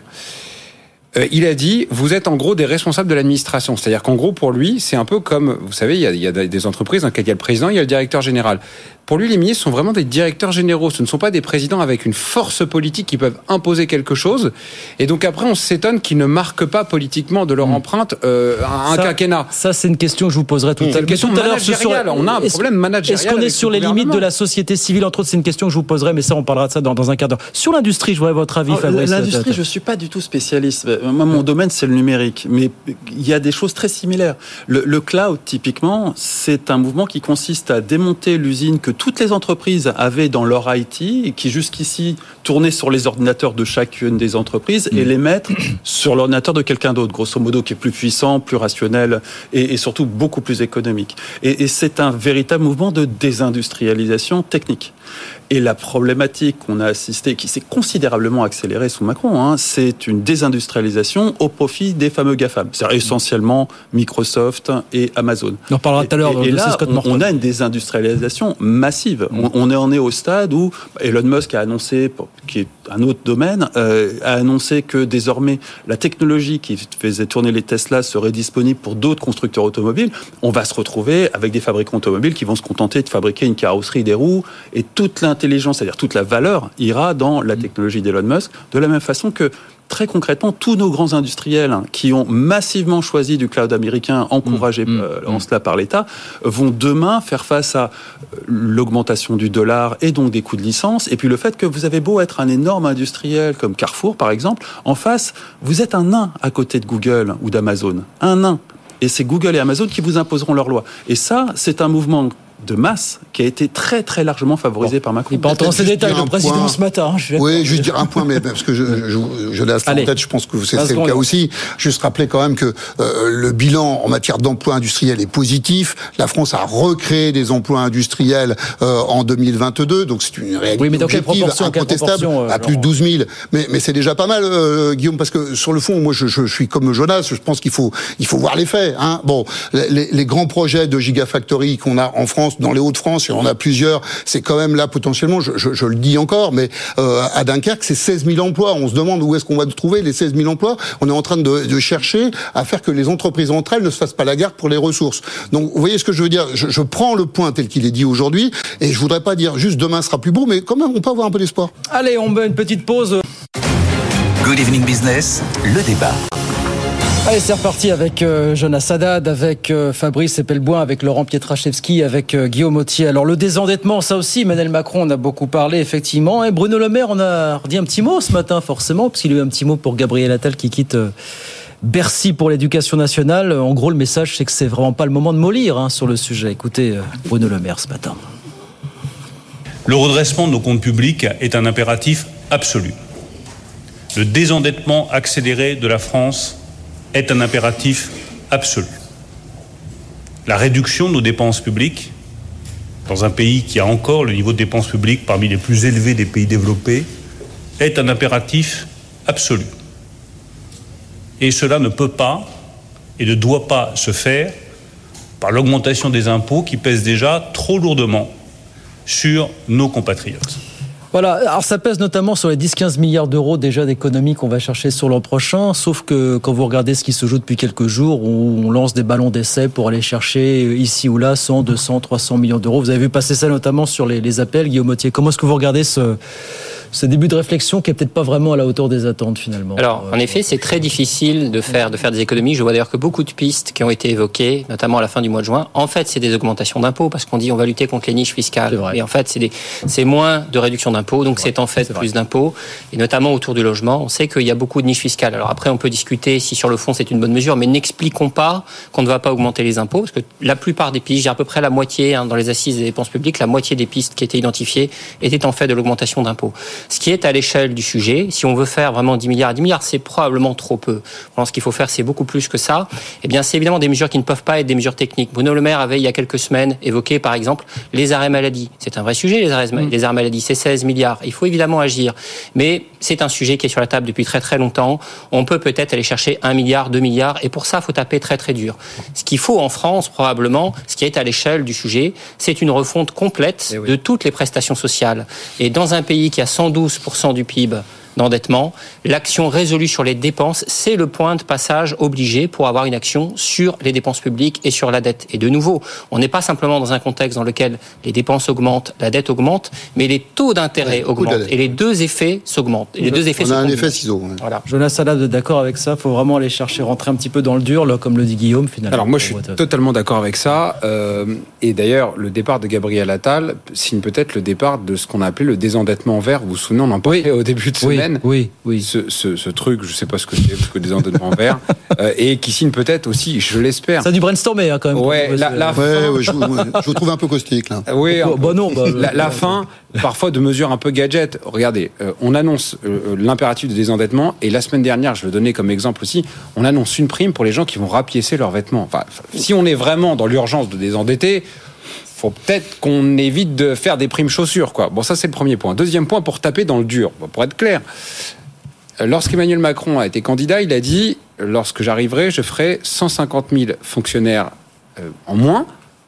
euh, il a dit vous êtes en gros des responsables de l'administration. C'est-à-dire qu'en gros pour lui c'est un peu comme vous savez il y a, il y a des entreprises dans lesquelles il y a le président, il y a le directeur général. Pour lui, les ministres sont vraiment des directeurs généraux. Ce ne sont pas des présidents avec une force politique qui peuvent imposer quelque chose. Et donc après, on s'étonne qu'ils ne marquent pas politiquement de leur mmh. empreinte euh, un ça, quinquennat. Ça, c'est une question que je vous poserai tout, mmh. à, question tout à l'heure. Sur... On a un problème managérial. Est-ce qu'on est sur les limites de la société civile? Entre autres, c'est une question que je vous poserai, mais ça, on parlera de ça dans, dans un quart d'heure. Sur l'industrie, je voudrais votre avis, Fabrice. L'industrie, je suis pas du tout spécialiste. Moi, mon domaine, c'est le numérique. Mais il y a des choses très similaires. Le, le cloud, typiquement, c'est un mouvement qui consiste à démonter l'usine que toutes les entreprises avaient dans leur IT qui jusqu'ici tournaient sur les ordinateurs de chacune des entreprises et les mettre sur l'ordinateur de quelqu'un d'autre, grosso modo, qui est plus puissant, plus rationnel et, et surtout beaucoup plus économique. Et, et c'est un véritable mouvement de désindustrialisation technique. Et la problématique qu'on a assistée, qui s'est considérablement accélérée sous Macron, hein, c'est une désindustrialisation au profit des fameux GAFAM. C'est-à-dire essentiellement Microsoft et Amazon. On en parlera tout à l'heure. Et, et là, on, on, a une désindustrialisation massive. Mm. On, on, est au stade où Elon Musk a annoncé, qui est un autre domaine, euh, a annoncé que désormais la technologie qui faisait tourner les Tesla serait disponible pour d'autres constructeurs automobiles. On va se retrouver avec des fabricants automobiles qui vont se contenter de fabriquer une carrosserie, des roues, et toute l'intelligence, c'est-à-dire toute la valeur, ira dans la technologie d'Elon Musk, de la même façon que très concrètement, tous nos grands industriels qui ont massivement choisi du cloud américain, encouragé mmh, euh, en mmh. cela par l'État, vont demain faire face à l'augmentation du dollar et donc des coûts de licence. Et puis le fait que vous avez beau être un énorme industriel comme Carrefour, par exemple, en face, vous êtes un nain à côté de Google ou d'Amazon. Un nain. Et c'est Google et Amazon qui vous imposeront leurs lois. Et ça, c'est un mouvement de masse qui a été très très largement favorisé bon. par Macron. Il pas entendre ces détails, le président point. ce matin. Hein, je oui, juste dire un point, mais parce que je, je, je l'ai en tête, je pense que c'est le cas aussi. Juste rappeler quand même que euh, le bilan en matière d'emploi industriel est positif. La France a recréé des emplois industriels euh, en 2022, donc c'est une réalité oui, mais objective, incontestable, euh, à plus de 12 000. Mais, mais c'est déjà pas mal, euh, Guillaume, parce que sur le fond, moi je, je, suis comme Jonas, je pense qu'il faut, il faut voir les faits. Hein. Bon, les, les grands projets de Gigafactory qu'on a en France, dans les Hauts-de-France, et on a plusieurs, c'est quand même là potentiellement, je, je, je le dis encore, mais euh, à Dunkerque, c'est 16 000 emplois. On se demande où est-ce qu'on va trouver les 16 000 emplois. On est en train de, de, chercher à faire que les entreprises entre elles ne se fassent pas la guerre pour les ressources. Donc, vous voyez ce que je veux dire? Je, je prends le point tel qu'il est dit aujourd'hui, et je voudrais pas dire juste demain sera plus beau, mais quand même, on peut avoir un peu d'espoir. Allez, on met une petite pause. Good Evening Business, le débat. Allez, c'est reparti avec euh, Jonas Haddad, avec euh, Fabrice Epelboin, avec Laurent Pietraszewski, avec euh, Guillaume Autier. Alors le désendettement, ça aussi, Emmanuel Macron on a beaucoup parlé, effectivement. Et Bruno Le Maire, on a dit un petit mot ce matin, forcément, parce qu'il a eu un petit mot pour Gabriel Attal qui quitte Bercy pour l'éducation nationale. En gros, le message, c'est que c'est vraiment pas le moment de mollir hein, sur le sujet. Écoutez Bruno Le Maire ce matin. Le redressement de nos comptes publics est un impératif absolu. Le désendettement accéléré de la France est un impératif absolu. La réduction de nos dépenses publiques, dans un pays qui a encore le niveau de dépenses publiques parmi les plus élevés des pays développés, est un impératif absolu. Et cela ne peut pas et ne doit pas se faire par l'augmentation des impôts qui pèsent déjà trop lourdement sur nos compatriotes. Voilà, alors ça pèse notamment sur les 10-15 milliards d'euros déjà d'économies qu'on va chercher sur l'an prochain, sauf que quand vous regardez ce qui se joue depuis quelques jours, on lance des ballons d'essai pour aller chercher ici ou là 100, 200, 300 millions d'euros. Vous avez vu passer ça notamment sur les, les appels, Guillaume Mottier. Comment est-ce que vous regardez ce, ce début de réflexion qui est peut-être pas vraiment à la hauteur des attentes finalement. Alors, en effet, c'est très difficile de faire de faire des économies. Je vois d'ailleurs que beaucoup de pistes qui ont été évoquées, notamment à la fin du mois de juin, en fait, c'est des augmentations d'impôts parce qu'on dit on va lutter contre les niches fiscales. Et en fait, c'est des c'est moins de réduction d'impôts, donc c'est en fait plus d'impôts et notamment autour du logement. On sait qu'il y a beaucoup de niches fiscales. Alors après, on peut discuter si sur le fond c'est une bonne mesure, mais n'expliquons pas qu'on ne va pas augmenter les impôts parce que la plupart des pistes, j'ai à peu près la moitié hein, dans les assises des dépenses publiques, la moitié des pistes qui étaient identifiées étaient en fait de l'augmentation d'impôts. Ce qui est à l'échelle du sujet. Si on veut faire vraiment 10 milliards, 10 milliards, c'est probablement trop peu. Pense qu'il faut faire, c'est beaucoup plus que ça. Eh bien, c'est évidemment des mesures qui ne peuvent pas être des mesures techniques. Bruno Le Maire avait, il y a quelques semaines, évoqué, par exemple, les arrêts maladie. C'est un vrai sujet, les arrêts, mm. les arrêts maladie. C'est 16 milliards. Il faut évidemment agir. Mais c'est un sujet qui est sur la table depuis très très longtemps. On peut peut-être aller chercher 1 milliard, 2 milliards. Et pour ça, il faut taper très très dur. Ce qu'il faut en France, probablement, ce qui est à l'échelle du sujet, c'est une refonte complète eh de toutes les prestations sociales. Et dans un pays qui a 112% du PIB, d'endettement. L'action résolue sur les dépenses, c'est le point de passage obligé pour avoir une action sur les dépenses publiques et sur la dette. Et de nouveau, on n'est pas simplement dans un contexte dans lequel les dépenses augmentent, la dette augmente, mais les taux d'intérêt augmentent. Et les deux effets s'augmentent. Les deux effets on a un effet ciseau. Voilà. Jonas Salade, d'accord avec ça? Il faut vraiment aller chercher, rentrer un petit peu dans le dur, là, comme le dit Guillaume, finalement. Alors moi, je suis totalement d'accord avec ça. Euh, et d'ailleurs, le départ de Gabriel Attal signe peut-être le départ de ce qu'on a appelé le désendettement vert. Vous vous souvenez, on en parlait au début de semaine. Oui, oui. Ce, ce, ce, truc, je sais pas ce que c'est, parce que des endettements verts, euh, et qui signe peut-être aussi, je l'espère. Ça a du brainstormer hein, quand même. Ouais, la, la fin... ouais, ouais je, je, vous trouve un peu caustique là. Oui, bah, bah non. Bah, la, la, fin, parfois de mesures un peu gadget. Regardez, euh, on annonce euh, l'impératif de désendettement, et la semaine dernière, je le donnais comme exemple aussi, on annonce une prime pour les gens qui vont rapiécer leurs vêtements. Enfin, si on est vraiment dans l'urgence de désendetter, faut peut-être qu'on évite de faire des primes chaussures, quoi. Bon, ça c'est le premier point. Deuxième point pour taper dans le dur, pour être clair. Lorsqu'Emmanuel Macron a été candidat, il a dit lorsque j'arriverai, je ferai 150 000 fonctionnaires euh, en moins,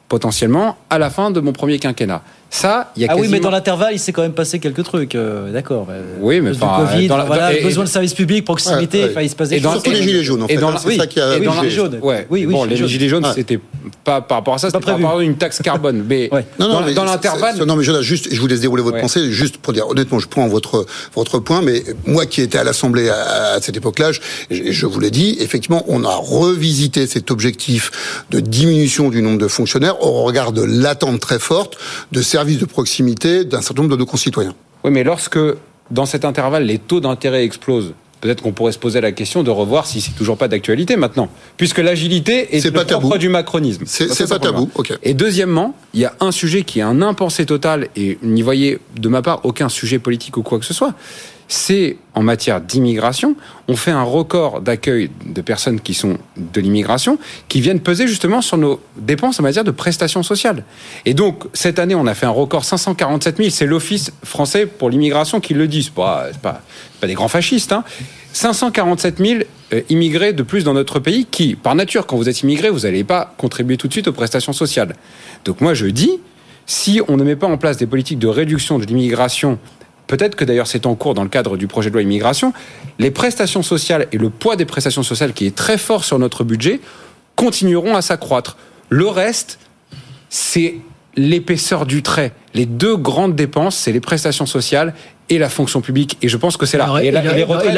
potentiellement, à la fin de mon premier quinquennat. Ça, il y a ah quasiment... oui, mais dans l'intervalle, il s'est quand même passé quelques trucs, euh, d'accord. Oui, mais enfin, Covid, dans la, voilà, et, besoin de services publics, proximité, ouais, ouais. il se passe des choses. Surtout les gilets jaunes, en fait. Et dans, c'est oui, ça qui a. Et dans les jaunes. Ouais. Oui, oui. Bon, les gilets jaunes, c'était pas par rapport à ça, c'était par rapport à une taxe carbone. Mais non, non, dans, dans l'intervalle. Non, mais je, juste, je vous laisse dérouler votre pensée, juste pour dire honnêtement, je prends votre votre point, mais moi qui étais à l'Assemblée à, à cette époque-là, je, je vous l'ai dit, effectivement, on a revisité cet objectif de diminution du nombre de fonctionnaires au regard de l'attente très forte de services de proximité d'un certain nombre de nos concitoyens. Oui, mais lorsque, dans cet intervalle, les taux d'intérêt explosent, peut-être qu'on pourrait se poser la question de revoir si c'est toujours pas d'actualité maintenant, puisque l'agilité est, est, le pas propre tabou. du macronisme. C'est pas tabou. Et deuxièmement, il y a un sujet qui est un impensé total, et n'y voyez de ma part aucun sujet politique ou quoi que ce soit c'est en matière d'immigration, on fait un record d'accueil de personnes qui sont de l'immigration, qui viennent peser justement sur nos dépenses en matière de prestations sociales. Et donc, cette année, on a fait un record 547 000, c'est l'Office français pour l'immigration qui le dit, c'est pas, pas, pas des grands fascistes, hein. 547 000 euh, immigrés de plus dans notre pays qui, par nature, quand vous êtes immigré, vous n'allez pas contribuer tout de suite aux prestations sociales. Donc moi, je dis, si on ne met pas en place des politiques de réduction de l'immigration peut-être que d'ailleurs c'est en cours dans le cadre du projet de loi immigration, les prestations sociales et le poids des prestations sociales qui est très fort sur notre budget continueront à s'accroître. Le reste, c'est l'épaisseur du trait. Les deux grandes dépenses, c'est les prestations sociales et la fonction publique. Et je pense que c'est là. Et, la, réforme, parlé.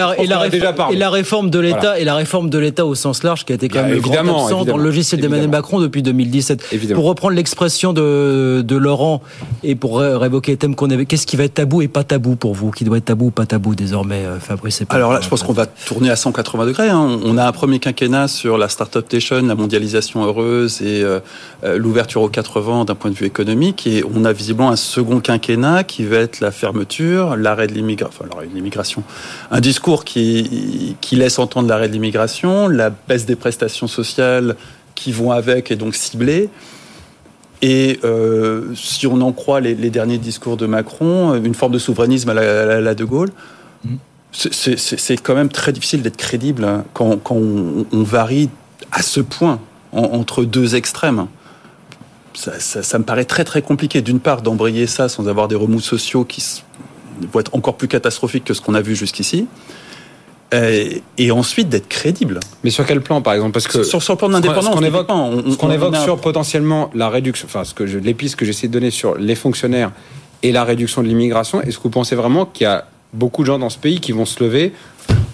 et la réforme de l'État Voilà. et la réforme de l'État au sens large qui a été quand Bah, même le grand évidemment, absent dans évidemment, le logiciel d'Emmanuel évidemment. Macron depuis 2017. Évidemment. Pour reprendre l'expression de, de Laurent et pour ré- révoquer le thème qu'on avait, qu'est-ce qui va être tabou et pas tabou pour vous? Qui doit être tabou ou pas tabou désormais, euh, Fabrice Alors là, je pense qu'on va tourner à 180 degrés. hein. On a un premier quinquennat sur la Startup Nation, la mondialisation heureuse et euh, euh, l'ouverture aux quatre vents d'un point de vue économique. Et on a visiblement un second quinquennat qui va être la fermeture, l'arrêt de l'immigration, enfin l'arrêt de l'immigration. Un discours qui, qui laisse entendre l'arrêt de l'immigration, la baisse des prestations sociales qui vont avec et donc ciblées. Et euh, si on en croit les, les derniers discours de Macron, une forme de souverainisme à la, à De Gaulle, c'est- c'est quand même très difficile d'être crédible hein, quand, quand on, on varie à ce point en- entre deux extrêmes. Ça, ça- ça me paraît très très compliqué d'une part d'embrayer ça sans avoir des remous sociaux qui vont être encore plus catastrophiques que ce qu'on a vu jusqu'ici. Et, et ensuite d'être crédible. Mais sur quel plan, par exemple? Parce que Sur- sur le plan de l'indépendance, ce qu'on évoque, on- ce qu'on on évoque a- sur potentiellement la réduction, enfin, ce que je, les pistes que j'essaie de donner sur les fonctionnaires et la réduction de l'immigration, est-ce que vous pensez vraiment qu'il y a beaucoup de gens dans ce pays qui vont se lever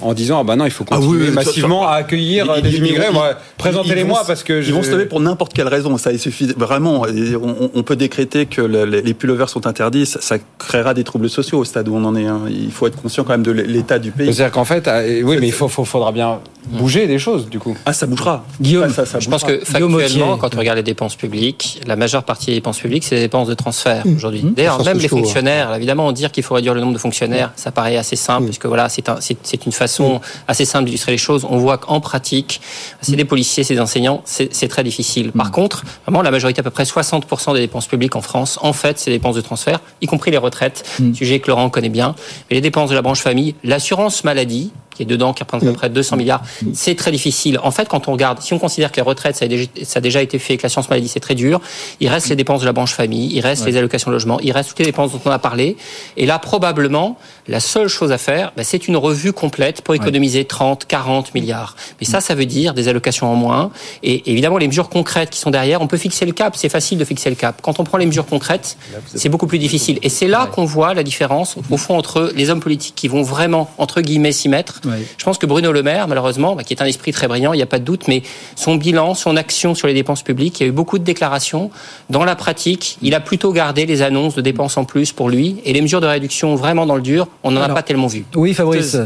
en disant ah bah non il faut Ah oui, continuer oui, massivement ça- à accueillir Ils- des immigrés ils- Moi, ils- présentez-les-moi parce que je... ils vont se lever pour n'importe quelle raison. Ça, il suffit vraiment. On, on peut décréter que le- les, les pullovers sont interdits. Ça, ça créera des troubles sociaux au stade où on en est. hein. Il faut être conscient quand même de l'état du pays. C'est-à-dire qu'en fait, euh, oui, mais il faut, faut- faudra bien bouger des choses du coup. Ah, ça bougera. Guillaume, ça, ça Je pense que factuellement, quand on regarde les dépenses publiques, la majeure partie des dépenses publiques, c'est des dépenses de transfert aujourd'hui. D'ailleurs, Ça, c'est même les hein. fonctionnaires, évidemment, dire qu'il faut réduire le nombre de fonctionnaires, ça paraît assez simple, puisque voilà, c'est un- c'est- c'est une façon assez simple d'illustrer les choses. On voit qu'en pratique, c'est des policiers, c'est des enseignants, c'est c'est très difficile. Par contre, vraiment, la majorité, à peu près 60% des dépenses publiques en France, en fait, c'est des dépenses de transfert, y compris les retraites, sujet que Laurent connaît bien. Mais les dépenses de la branche famille, l'assurance maladie, qui est dedans, qui représente à peu près 200 milliards, c'est très difficile. En fait, quand on regarde, si on considère que les retraites, ça a déjà, ça a déjà été fait, que l'assurance maladie, c'est très dur, il reste les dépenses de la branche famille, il reste Ouais. les allocations de logement, il reste toutes les dépenses dont on a parlé. Et là, probablement, la seule chose à faire, bah, c'est une revue complète pour économiser 30, 40 milliards. Mais ça, ça veut dire des allocations en moins. Et évidemment, les mesures concrètes qui sont derrière, on peut fixer le cap, c'est facile de fixer le cap. Quand on prend les mesures concrètes, c'est beaucoup plus difficile. Et c'est là qu'on voit la différence, au fond, entre les hommes politiques qui vont vraiment, entre guillemets, s'y mettre. Je pense que Bruno Le Maire, malheureusement, bah, qui est un esprit très brillant, il n'y a pas de doute, mais son bilan, son action sur les dépenses publiques, il y a eu beaucoup de déclarations. Dans la pratique, il a plutôt gardé les annonces de dépenses en plus pour lui. Et les mesures de réduction vraiment dans le dur, on n'en a pas tellement vu. Oui, Fabrice.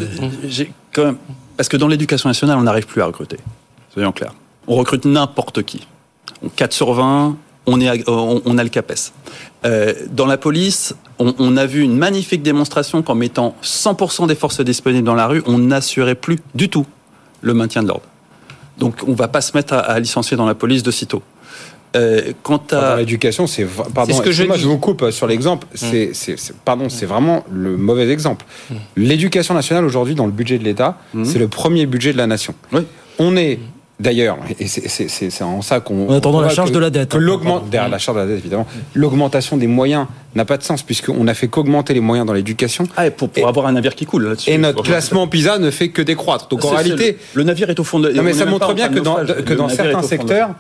J'ai quand même parce que dans l'éducation nationale, on n'arrive plus à recruter. Soyons clairs. On recrute n'importe qui. On 4 sur 20, on, est à- on, on a le CAPES. Euh, dans la police, on, on a vu une magnifique démonstration qu'en mettant 100% des forces disponibles dans la rue, on n'assurait plus du tout le maintien de l'ordre. Donc on ne va pas se mettre à, à licencier dans la police de sitôt. Euh, quant à l'éducation, c'est pardon. Ce que je dis. je vous coupe euh, sur l'exemple. C'est, c'est- pardon, c'est vraiment le mauvais exemple. L'éducation nationale aujourd'hui dans le budget de l'État, c'est le premier budget de la nation. On est D'ailleurs, et c'est- en ça qu'on. En attendant la charge que- de la dette. que l'augmente- derrière la charge de la dette, évidemment. L'augmentation des moyens n'a pas de sens, puisqu'on n'a fait qu'augmenter les moyens dans l'éducation. Ah, pour, pour avoir un navire qui coule là-dessus. Et notre classement PISA ne fait que décroître. Donc en réalité. le- le navire est au fond de- Non, on mais ça montre en bien que dans, que certains de secteurs,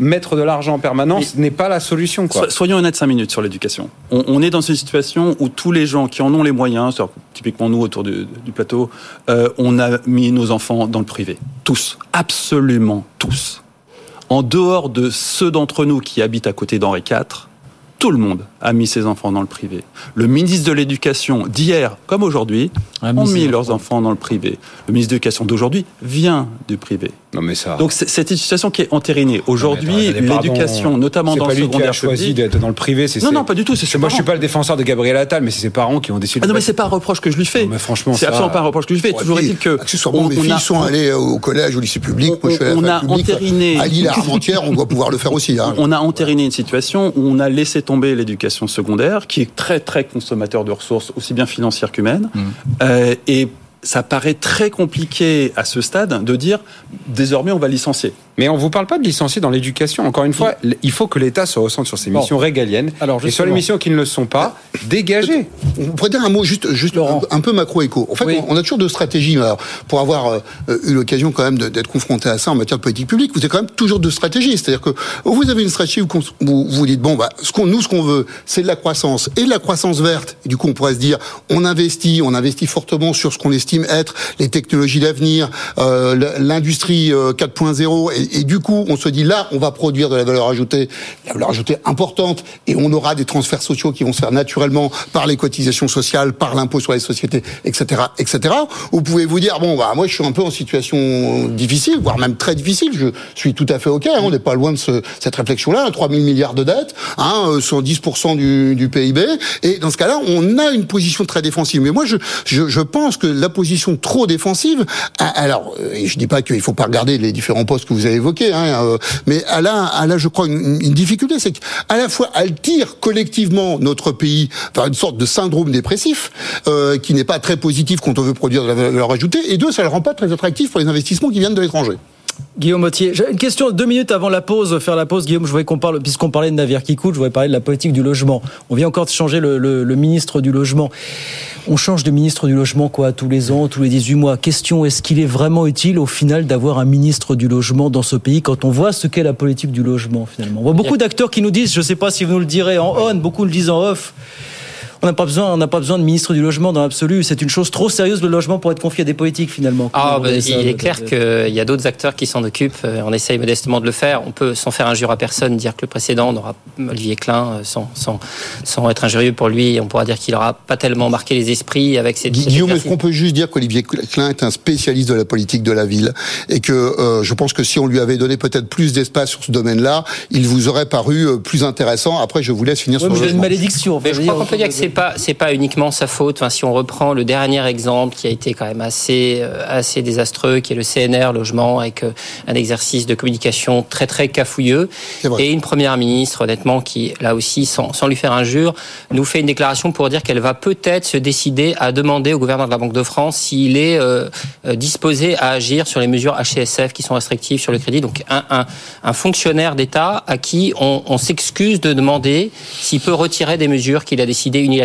mettre de l'argent en permanence n'est pas la solution. Quoi. So- Soyons honnêtes 5 minutes sur l'éducation. On, on est dans une situation où tous les gens qui en ont les moyens, c'est-à-dire typiquement nous autour du, du plateau, euh, on a mis nos enfants dans le privé. Tous. Absolument tous. En dehors de ceux d'entre nous qui habitent à côté d'Henri IV, tout le monde a mis ses enfants dans le privé. Le ministre de l'Éducation d'hier comme aujourd'hui ont mis leurs enfants dans le privé. Le ministre de l'Éducation d'aujourd'hui vient du privé. Non mais ça. Donc c'est une situation qui est entérinée. Aujourd'hui, l'éducation, notamment C'est dans pas le lui qui a secondaire choisi d'être dans le privé. c'est Non, ses- non, pas du tout, c'est ses Moi, je suis parents. pas le défenseur de Gabriel Attal, mais c'est ses parents qui ont décidé. Ah non, mais c'est pas un reproche que je lui fais. mais franchement, c'est absolument pas un reproche que je lui fais. Toujours est-il que Accessoirement, on- mes on filles a- sont allées au collège, au lycée public. Moi, je suis allé à on la a entériné- À Lille, à Armentières, on doit pouvoir le faire aussi. hein. On a entériné une situation où on a laissé tomber l'éducation secondaire, qui est très très consommateur de ressources, aussi bien financières qu'humaines. Mmh. Euh, et ça paraît très compliqué à ce stade de dire désormais on va licencier. Mais on vous parle pas de licencier dans l'éducation. Encore une fois, il faut que l'État se ressente sur ses missions régaliennes. Alors, et sur les missions qui ne le sont pas, dégagez. On pourrait dire un mot juste, juste un peu macro-éco. En fait, on a toujours deux stratégies. Alors, pour avoir euh, eu l'occasion quand même d'être confronté à ça en matière de politique publique, vous avez quand même toujours deux stratégies. C'est-à-dire que vous avez une stratégie où vous vous dites bon, bah, ce qu'on, nous, ce qu'on veut, c'est de la croissance et de la croissance verte. Et du coup, on pourrait se dire, on investit, on investit fortement sur ce qu'on estime être les technologies d'avenir, euh, l'industrie 4.0, et, et, du coup, on se dit là, on va produire de la valeur ajoutée, la valeur ajoutée importante, et on aura des transferts sociaux qui vont se faire naturellement par les cotisations sociales, par l'impôt sur les sociétés, etc., etc. Vous pouvez vous dire bon, bah moi, je suis un peu en situation difficile, voire même très difficile. Je suis tout à fait ok. Hein, on n'est pas loin de ce, cette réflexion-là. 3 000 milliards de dettes, hein, 110% du, du PIB, et dans ce cas-là, on a une position très défensive. Mais moi, je, je, je pense que la position trop défensive, alors, je dis pas qu'il faut pas regarder les différents postes que vous avez évoqués, hein, euh, mais elle a, elle a, je crois, une, difficulté, c'est qu'à la fois, elle tire collectivement notre pays vers une sorte de syndrome dépressif, euh, qui n'est pas très positif quand on veut produire de la valeur ajoutée, et deux, ça le rend pas très attractif pour les investissements qui viennent de l'étranger. Guillaume Mottier, une question deux minutes avant la pause, faire la pause. Guillaume, je voudrais qu'on parle, puisqu'on parlait de navire qui coule, je voudrais parler de la politique du logement. On vient encore de changer le, le, le, ministre du logement. On change de ministre du logement quoi tous les ans, tous les 18 mois. Question, est-ce qu'il est vraiment utile au final d'avoir un ministre du logement dans ce pays quand on voit ce qu'est la politique du logement finalement? On voit beaucoup d'acteurs qui nous disent, je ne sais pas si vous nous le direz en on, beaucoup le disent en off on n'a pas besoin, on n'a pas besoin de ministre du logement dans l'absolu. C'est une chose trop sérieuse le logement pour être confié à des politiques finalement. Ah, bah, il est clair qu'il y a d'autres acteurs qui s'en occupent. On essaye modestement de le faire. On peut, sans faire injure à personne, dire que le précédent n'aura Olivier Klein, sans, sans, sans être injurieux pour lui, on pourra dire qu'il n'aura pas tellement marqué les esprits avec ses. Guillaume, est-ce qu'on peut juste dire qu'Olivier Klein est un spécialiste de la politique de la ville et que euh, je pense que si on lui avait donné peut-être plus d'espace sur ce domaine-là, il vous aurait paru euh, plus intéressant. Après, je vous laisse finir ouais, sur le une malédiction. Mais je crois qu'on peut dire que c'est pas c'est pas uniquement sa faute. Enfin, si on reprend le dernier exemple qui a été quand même assez euh, assez désastreux, qui est le CNR logement, avec euh, un exercice de communication très très cafouilleux, et une première ministre honnêtement qui là aussi sans, sans lui faire injure nous fait une déclaration pour dire qu'elle va peut-être se décider à demander au gouverneur de la Banque de France s'il est euh, disposé à agir sur les mesures HCSF qui sont restrictives sur le crédit. Donc un, un, un fonctionnaire d'État à qui on, on s'excuse de demander s'il peut retirer des mesures qu'il a décidées unilatéralement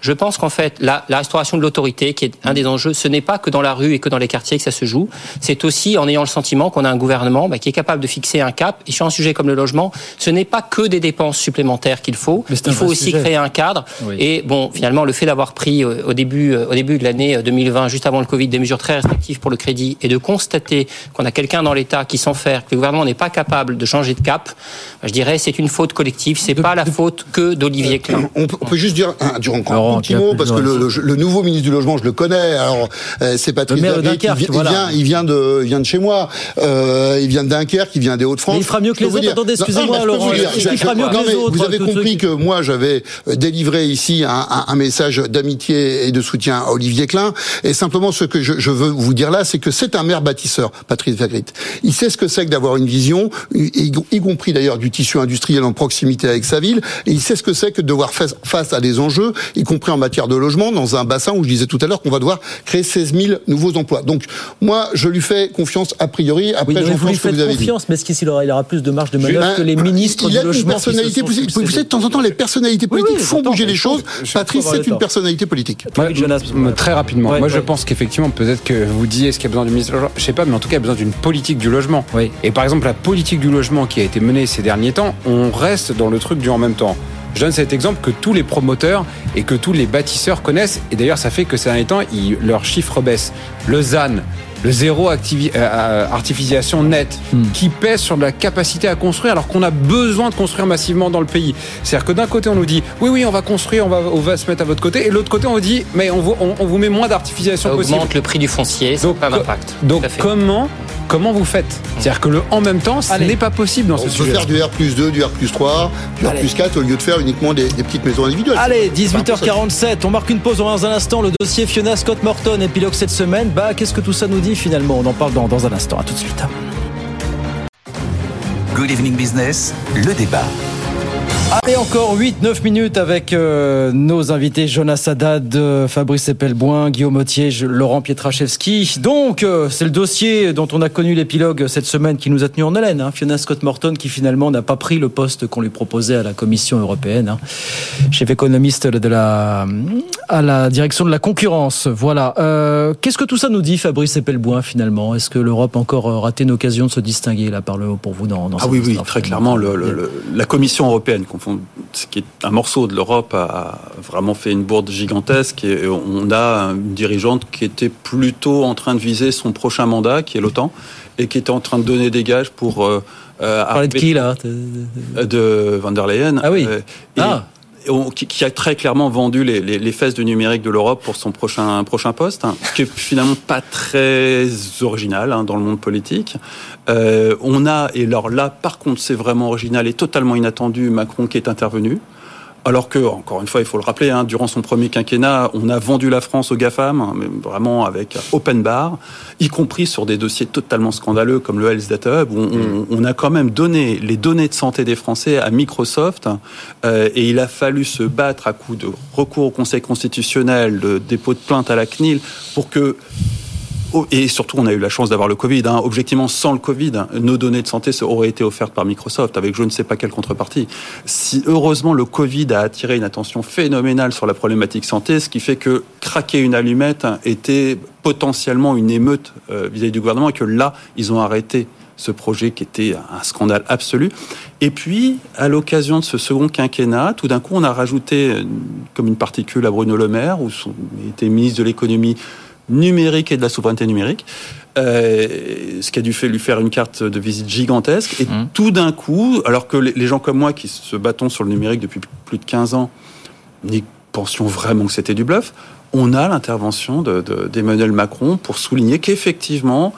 je pense qu'en fait, la, la, restauration de l'autorité, qui est un des enjeux, ce n'est pas que dans la rue et que dans les quartiers que ça se joue. C'est aussi en ayant le sentiment qu'on a un gouvernement bah, qui est capable de fixer un cap. Et sur un sujet comme le logement, ce n'est pas que des dépenses supplémentaires qu'il faut. Il faut aussi sujet. créer un cadre. Oui. Et bon, finalement, le fait d'avoir pris au début, au début de l'année 2020, juste avant le Covid, des mesures très restrictives pour le crédit et de constater qu'on a quelqu'un dans l'État qui s'en fait, que le gouvernement n'est pas capable de changer de cap, je dirais c'est une faute collective. C'est pas la faute que d'Olivier Klein. On peut juste dire un, durant un petit mot parce que le, le, le, nouveau ministre du logement, je le connais. Alors euh, c'est Patrice voilà. il vient, il vient de, il vient de chez moi. Euh, il vient de Dunkerque, il vient des Hauts-de-France. Il fera mieux que les autres. Attendez, excusez-moi, Laurent. Il fera mieux que les autres. Vous avez compris que moi j'avais délivré ici un, message d'amitié et de soutien à Olivier Klein. Et simplement ce que je, veux vous dire là, c'est que c'est un maire bâtisseur, Patrice Vergrit. Il sait ce que c'est que d'avoir une vision, y, compris d'ailleurs du tissu industriel en proximité avec sa ville. Et il sait ce que c'est que de devoir faire face à des enjeux, y compris en matière de logement, dans un bassin où je disais tout à l'heure qu'on va devoir créer 16 000 nouveaux emplois. Donc, moi, je lui fais confiance a priori. Après, oui, vous lui ce que vous avez confiance, dit. mais est-ce qu'il aura, il aura plus de marge de manœuvre Ben, que les ministres il du a une logement personnalité politique. Vous savez, de temps en temps, les personnalités politiques oui, font bouger les choses. Patrice, c'est une personnalité politique. Moi, très rapidement. Ouais, Moi, je pense qu'effectivement, peut-être que vous disiez est-ce qu'il y a besoin du ministre du logement Je sais pas, mais en tout cas, il y a besoin d'une politique du logement. Et par exemple, la politique du logement qui a été menée ces derniers temps, on reste dans le truc du en même temps. Je donne cet exemple que tous les promoteurs et que tous les bâtisseurs connaissent. Et d'ailleurs, ça fait que ces derniers temps, ils- leurs chiffres baissent. Le ZAN, le zéro euh, euh, artificialisation nette, qui pèse sur la capacité à construire alors qu'on a besoin de construire massivement dans le pays. C'est-à-dire que d'un côté, on nous dit oui, oui, on va construire, on va, on va se mettre à votre côté. Et de l'autre côté, on vous dit mais on vous, on, on vous met moins d'artificialisation Ça Bah, augmente possible. le prix du foncier, ça n'a pas d'impact. Donc comment comment vous faites C'est-à-dire que le en même temps, ce Allez. n'est pas possible dans On ce peut sujet. faire du R plus 2, du R plus 3, du R plus 4 au lieu de faire uniquement des, des petites maisons individuelles. Allez, C'est un peu ça. 18h47, on marque une pause dans un instant. Le dossier Fiona Scott Morton, épilogue cette semaine. Bah, qu'est-ce que tout ça nous dit finalement? On en parle dans, dans un instant. À tout de suite. Good Evening Business, le débat. Allez, encore 8-9 minutes avec euh, nos invités Jonas Haddad, euh, Fabrice Epelboin, Guillaume Autier, Laurent Pietraszewski. Donc, euh, c'est le dossier dont on a connu l'épilogue cette semaine qui nous a tenu en haleine. Hein. Fiona Scott-Morton qui finalement n'a pas pris le poste qu'on lui proposait à la Commission européenne, hein. chef économiste de la, à la direction de la concurrence. Voilà. Qu'est-ce que tout ça nous dit, Fabrice Epelboin, finalement? Est-ce que l'Europe a encore raté une occasion de se distinguer là par le haut pour vous dans, dans Ah oui, oui, très clairement. Le, le, la Commission européenne ce qui est un morceau de l'Europe, a vraiment fait une bourde gigantesque. Et on a une dirigeante qui était plutôt en train de viser son prochain mandat, qui est l'OTAN, et qui était en train de donner des gages pour. Euh, euh de qui là? De van der Leyen. Ah oui. Euh, ah qui, a très clairement vendu les, fesses du numérique de l'Europe pour son prochain, prochain poste, hein, qui est finalement pas très original hein, dans le monde politique. Euh, on a, et alors là, par contre, c'est vraiment original et totalement inattendu, Macron qui est intervenu. Alors que, encore une fois, il faut le rappeler, hein, durant son premier quinquennat, on a vendu la France aux GAFAM, hein, vraiment avec open bar, y compris sur des dossiers totalement scandaleux comme le Health Data Hub, où on, mm. a quand même donné les données de santé des Français à Microsoft, euh, et il a fallu se battre à coup de recours au Conseil constitutionnel, de dépôt de plainte à la CNIL, pour que et surtout, on a eu la chance d'avoir le Covid. Hein. Objectivement, sans le Covid, nos données de santé auraient été offertes par Microsoft avec je ne sais pas quelle contrepartie. Si heureusement le Covid a attiré une attention phénoménale sur la problématique santé, ce qui fait que craquer une allumette était potentiellement une émeute euh, vis-à-vis du gouvernement et que là, ils ont arrêté ce projet qui était un scandale absolu. Et puis, à l'occasion de ce second quinquennat, tout d'un coup, on a rajouté comme une particule à Bruno Le Maire, où était ministre de l'économie numérique et de la souveraineté numérique, euh, ce qui a dû fait lui faire une carte de visite gigantesque. Et mmh. tout d'un coup, alors que les, gens comme moi qui se battons sur le numérique depuis plus de 15 ans, n'y pensions vraiment que c'était du bluff, on a l'intervention d'Emmanuel Macron pour souligner qu'effectivement,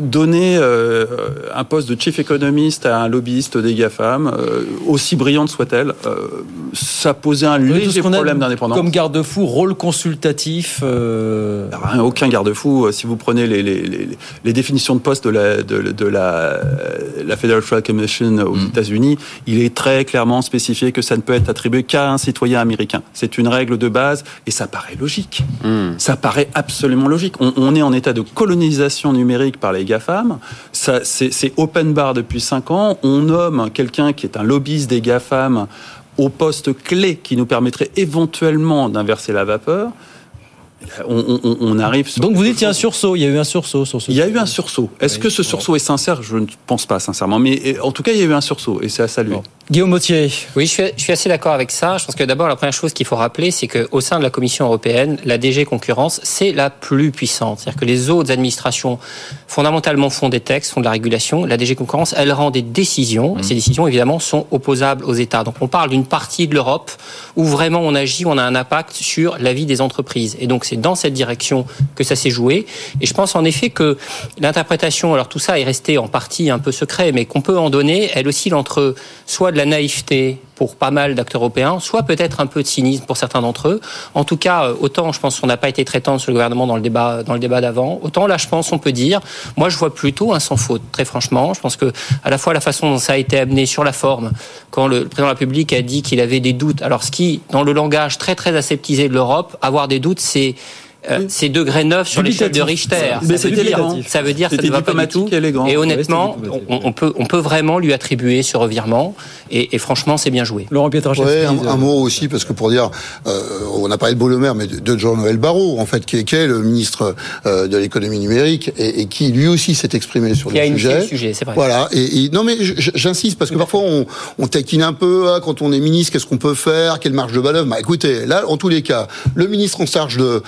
donner euh, un poste de chief économiste à un lobbyiste des GAFAM, euh, aussi brillante soit-elle, ça posait un léger problème d'indépendance. Comme garde-fou, rôle consultatif Rien, Aucun garde-fou. Si vous prenez les, les, les, définitions de poste de la, de, de la, la, Federal Trade Commission aux mm. États-Unis, il est très clairement spécifié que ça ne peut être attribué qu'à un citoyen américain. C'est une règle de base et ça paraît logique. Mm. Ça paraît absolument logique. On, on est en état de colonisation numérique par les GAFAM. C'est open bar depuis 5 ans. On nomme quelqu'un qui est un lobbyiste des GAFAM au poste clé qui nous permettrait éventuellement d'inverser la vapeur. On, arrive. Donc vous dites qu'il y a un sursaut. Il y a eu un sursaut sur ce. Il y a eu un sursaut. Est-ce que ce sursaut est sincère? Je ne pense pas sincèrement. Mais en tout cas, il y a eu un sursaut et c'est à saluer. Guillaume Mottier. Oui, je suis, assez d'accord avec ça. Je pense que d'abord, la première chose qu'il faut rappeler, c'est qu'au sein de la Commission européenne, la DG Concurrence, c'est la plus puissante. C'est-à-dire que les autres administrations, fondamentalement, font des textes, font de la régulation. La DG Concurrence, elle rend des décisions. Mmh. ces décisions, évidemment, sont opposables aux États. Donc, on parle d'une partie de l'Europe où vraiment on agit, on a un impact sur la vie des entreprises. Et donc, c'est dans cette direction que ça s'est joué. Et je pense en effet que l'interprétation, alors tout ça est resté en partie un peu secret, mais qu'on peut en donner, elle oscille entre soit de la naïveté pour pas mal d'acteurs européens, soit peut-être un peu de cynisme pour certains d'entre eux. En tout cas, euh, autant je pense qu'on n'a pas été très tendre sur le gouvernement dans le débat dans le débat d'avant, autant là je pense on peut dire, moi je vois plutôt un sans faute. Très franchement, je pense que à la fois la façon dont ça a été amené sur la forme, quand le président de la République a dit qu'il avait des doutes. Alors ce qui, dans le langage très très aseptisé de l'Europe, avoir des doutes, c'est euh, c'est degré neuf sur l'échelle de Richter. Mais ça, veut dire, ça veut dire ça ne va pas du tout. Et honnêtement, on, peut, on peut vraiment lui attribuer ce revirement. Et, franchement, c'est bien joué. Laurent. Ouais, un, mot aussi, parce que pour dire, euh, on a parlé de Beaulemer, mais de, Jean-Noël Barrot, en fait, qui est, le ministre euh, de l'économie numérique et, qui lui aussi s'est exprimé sur le sujet. le sujet. c'est vrai. Voilà. Et, non, mais j'insiste parce que parfois on, on taquine un peu hein, quand on est ministre, qu'est-ce qu'on peut faire, quelle marge de manœuvre. Bah écoutez, là, en tous les cas, le ministre en charge de,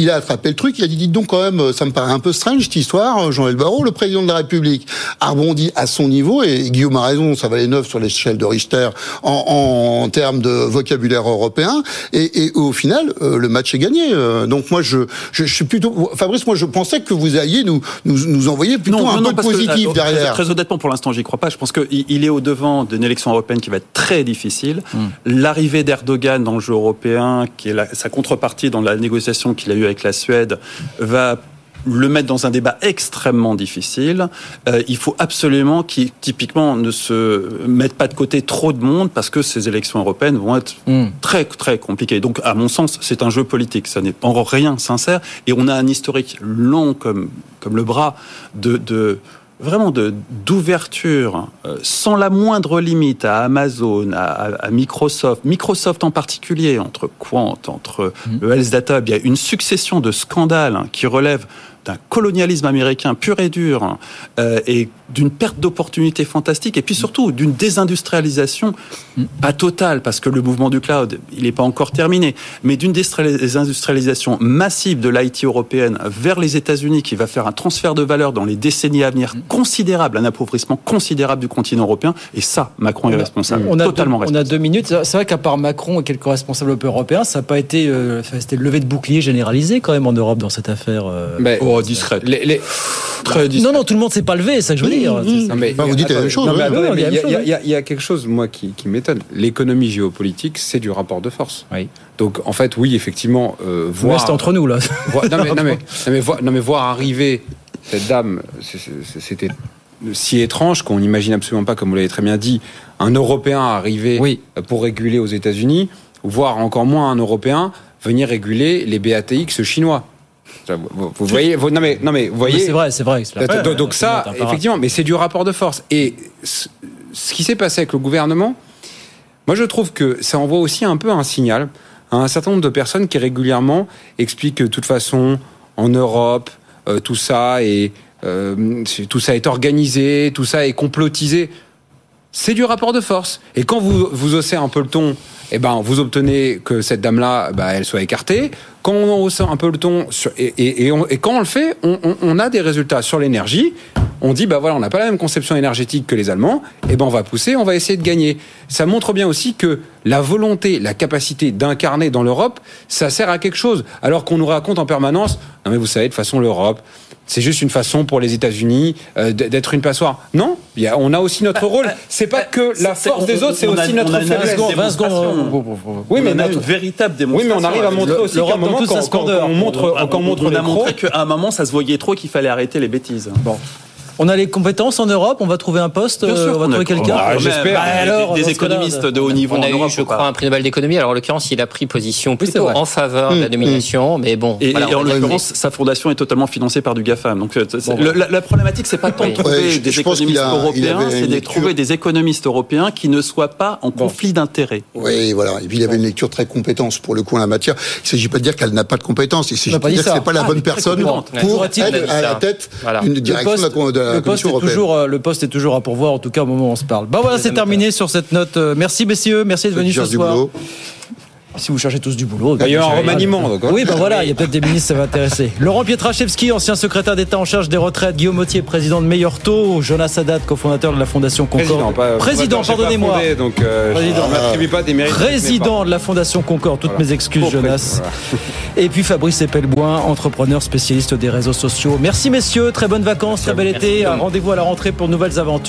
il a attrapé le truc, il a dit, dites donc quand même, ça me paraît un peu strange cette histoire, Jean-Yves Barrot, le président de la République, a rebondi à son niveau, et Guillaume a raison, ça valait neuf sur l'échelle de Richter en, termes de vocabulaire européen, et, au final, euh, le match est gagné. Euh, donc moi, je, je, suis plutôt... Fabrice, moi je pensais que vous alliez nous, nous, envoyer plutôt un peu positif euh, derrière. Très, honnêtement, pour l'instant, j'y crois pas. Je pense qu'il est au devant d'une élection européenne qui va être très difficile. Hmm. L'arrivée d'Erdogan dans le jeu européen, qui est sa contrepartie dans la négociation qu'il a avec la Suède, va le mettre dans un débat extrêmement difficile. Euh, il faut absolument qu'il, typiquement, ne se mette pas de côté trop de monde parce que ces élections européennes vont être Hmm. très, très compliquées. Donc, à mon sens, c'est un jeu politique. Ça n'est en rien sincère. Et on a un historique long comme, comme le bras de, de vraiment de d'ouverture euh, sans la moindre limite à Amazon, à, Microsoft, Microsoft en particulier, entre Quant, entre le Health Data, il y a une succession de scandales hein, qui relèvent d'un colonialisme américain pur et dur euh, et d'une perte d'opportunités fantastique et puis surtout d'une désindustrialisation pas totale parce que le mouvement du cloud il n'est pas encore terminé mais d'une désindustrialisation massive de l'IT européenne vers les États-Unis qui va faire un transfert de valeur dans les décennies à venir considérable un appauvrissement considérable du continent européen et ça Macron est responsable On a, totalement deux, on a deux minutes. C'est vrai qu'à part Macron et quelques responsables européens, ça n'a pas été, euh, ça, levé de bouclier généralisé quand même en Europe dans cette affaire. euh. Oh, discret. Les, les- très discret. Non, non, tout le monde ne s'est pas levé, c'est ça que je veux dire. C'est- Non, mais, Enfin, vous dites la même chose, non, mais oui. attendez, Oui, on mais dit la il y, a- chose, il y quelque chose, moi, qui, qui m'étonne. L'économie géopolitique, c'est du rapport de force. Donc, en fait, oui, effectivement, euh, Mais voir. c'est entre nous là. voir- non, mais, non, mais, non, mais voir, non, mais voir arriver cette dame, c'était si étrange qu'on n'imagine absolument pas, comme vous l'avez très bien dit, un Européen arriver pour réguler aux États-Unis, voire encore moins un Européen venir réguler les BATX chinois. Vous, voyez, vous- non mais non mais vous voyez. C'est vrai, c'est vrai. c'est la- Donc, ça, effectivement, mais c'est du rapport de force. Et ce qui s'est passé avec le gouvernement, moi je trouve que ça envoie aussi un peu un signal à un certain nombre de personnes qui régulièrement expliquent que de toute façon, en Europe, euh, tout ça est euh, tout ça est organisé, tout ça est complotisé. C'est du rapport de force. Et quand vous, vous haussez un peu le ton, eh ben, vous obtenez que cette dame-là, bah, elle soit écartée. Quand on hausse un peu le ton, sur- et, et- et quand on le fait, on, on- on a des résultats sur l'énergie. On dit, bah voilà, on n'a pas la même conception énergétique que les Allemands. Et ben, on va pousser, on va essayer de gagner. Ça montre bien aussi que la volonté, la capacité d'incarner dans l'Europe, ça sert à quelque chose. Alors qu'on nous raconte en permanence, non mais vous savez, de façon, l'Europe, c'est juste une façon pour les États-Unis euh, d'être une passoire. Non, il y a- on a aussi notre rôle. C'est pas que la force des autres, c'est aussi notre a faiblesse. démonstration. Oui, mais on a notre- une véritable Oui, mais on démonstration. arrive à montrer aussi qu'à un moment, quand, quand- quand on montre, On- quand on montre on a montré qu'à un moment, ça se voyait trop qu'il fallait arrêter les bêtises. Bon. On a les compétences en Europe, on va trouver un poste, Bien euh, sûr on va trouver quelqu'un. Ah, j'espère. Bah, alors, Des cas-là, économistes de- haut niveau On en a eu, Europe, je je crois, un prix Nobel d'économie. Alors, en l'occurrence, il a pris position plutôt en faveur de la Mmh, domination, mais bon. Et, voilà, et en l'occurrence, sa fondation est totalement financée par du GAFAM. Donc, euh, Bon, le- la, la problématique, c'est pas tant de trouver des économistes européens, c'est de lecture- trouver des économistes européens qui ne soient pas en conflit d'intérêts. Oui, voilà. Et puis il y avait une lecture très compétence pour le coup en la matière. Il ne s'agit pas de dire qu'elle n'a pas de compétences. Il s'agit de dire que c'est pas la Ah, bonne personne pour être à la tête d'une direction de la le poste Commission est européenne. toujours, euh, le poste est toujours à pourvoir, en tout cas au moment où on se parle. Bah voilà, c'est terminé sur cette note. Euh, Merci messieurs, merci d'être venus ce soir. Si vous cherchez tous du boulot. Il y a un remaniement, donc, hein. Oui, ben voilà, il y a peut-être des ministres, ça va intéresser. Laurent Pietraszewski, ancien secrétaire d'État en charge des retraites. Guillaume Mottier, président de Meilleur Taux. Jonas Haddad, cofondateur de la Fondation Président, Concorde. Président, pas pardonnez-moi. Donc, euh, Président. pas des mérites. Président de la Fondation Concorde, toutes Voilà. mes excuses, Pour Jonas. président, Et puis Fabrice Epelboin, entrepreneur spécialiste des réseaux sociaux. Merci messieurs, très bonnes vacances, très bel été. Rendez-vous à la rentrée pour de nouvelles aventures.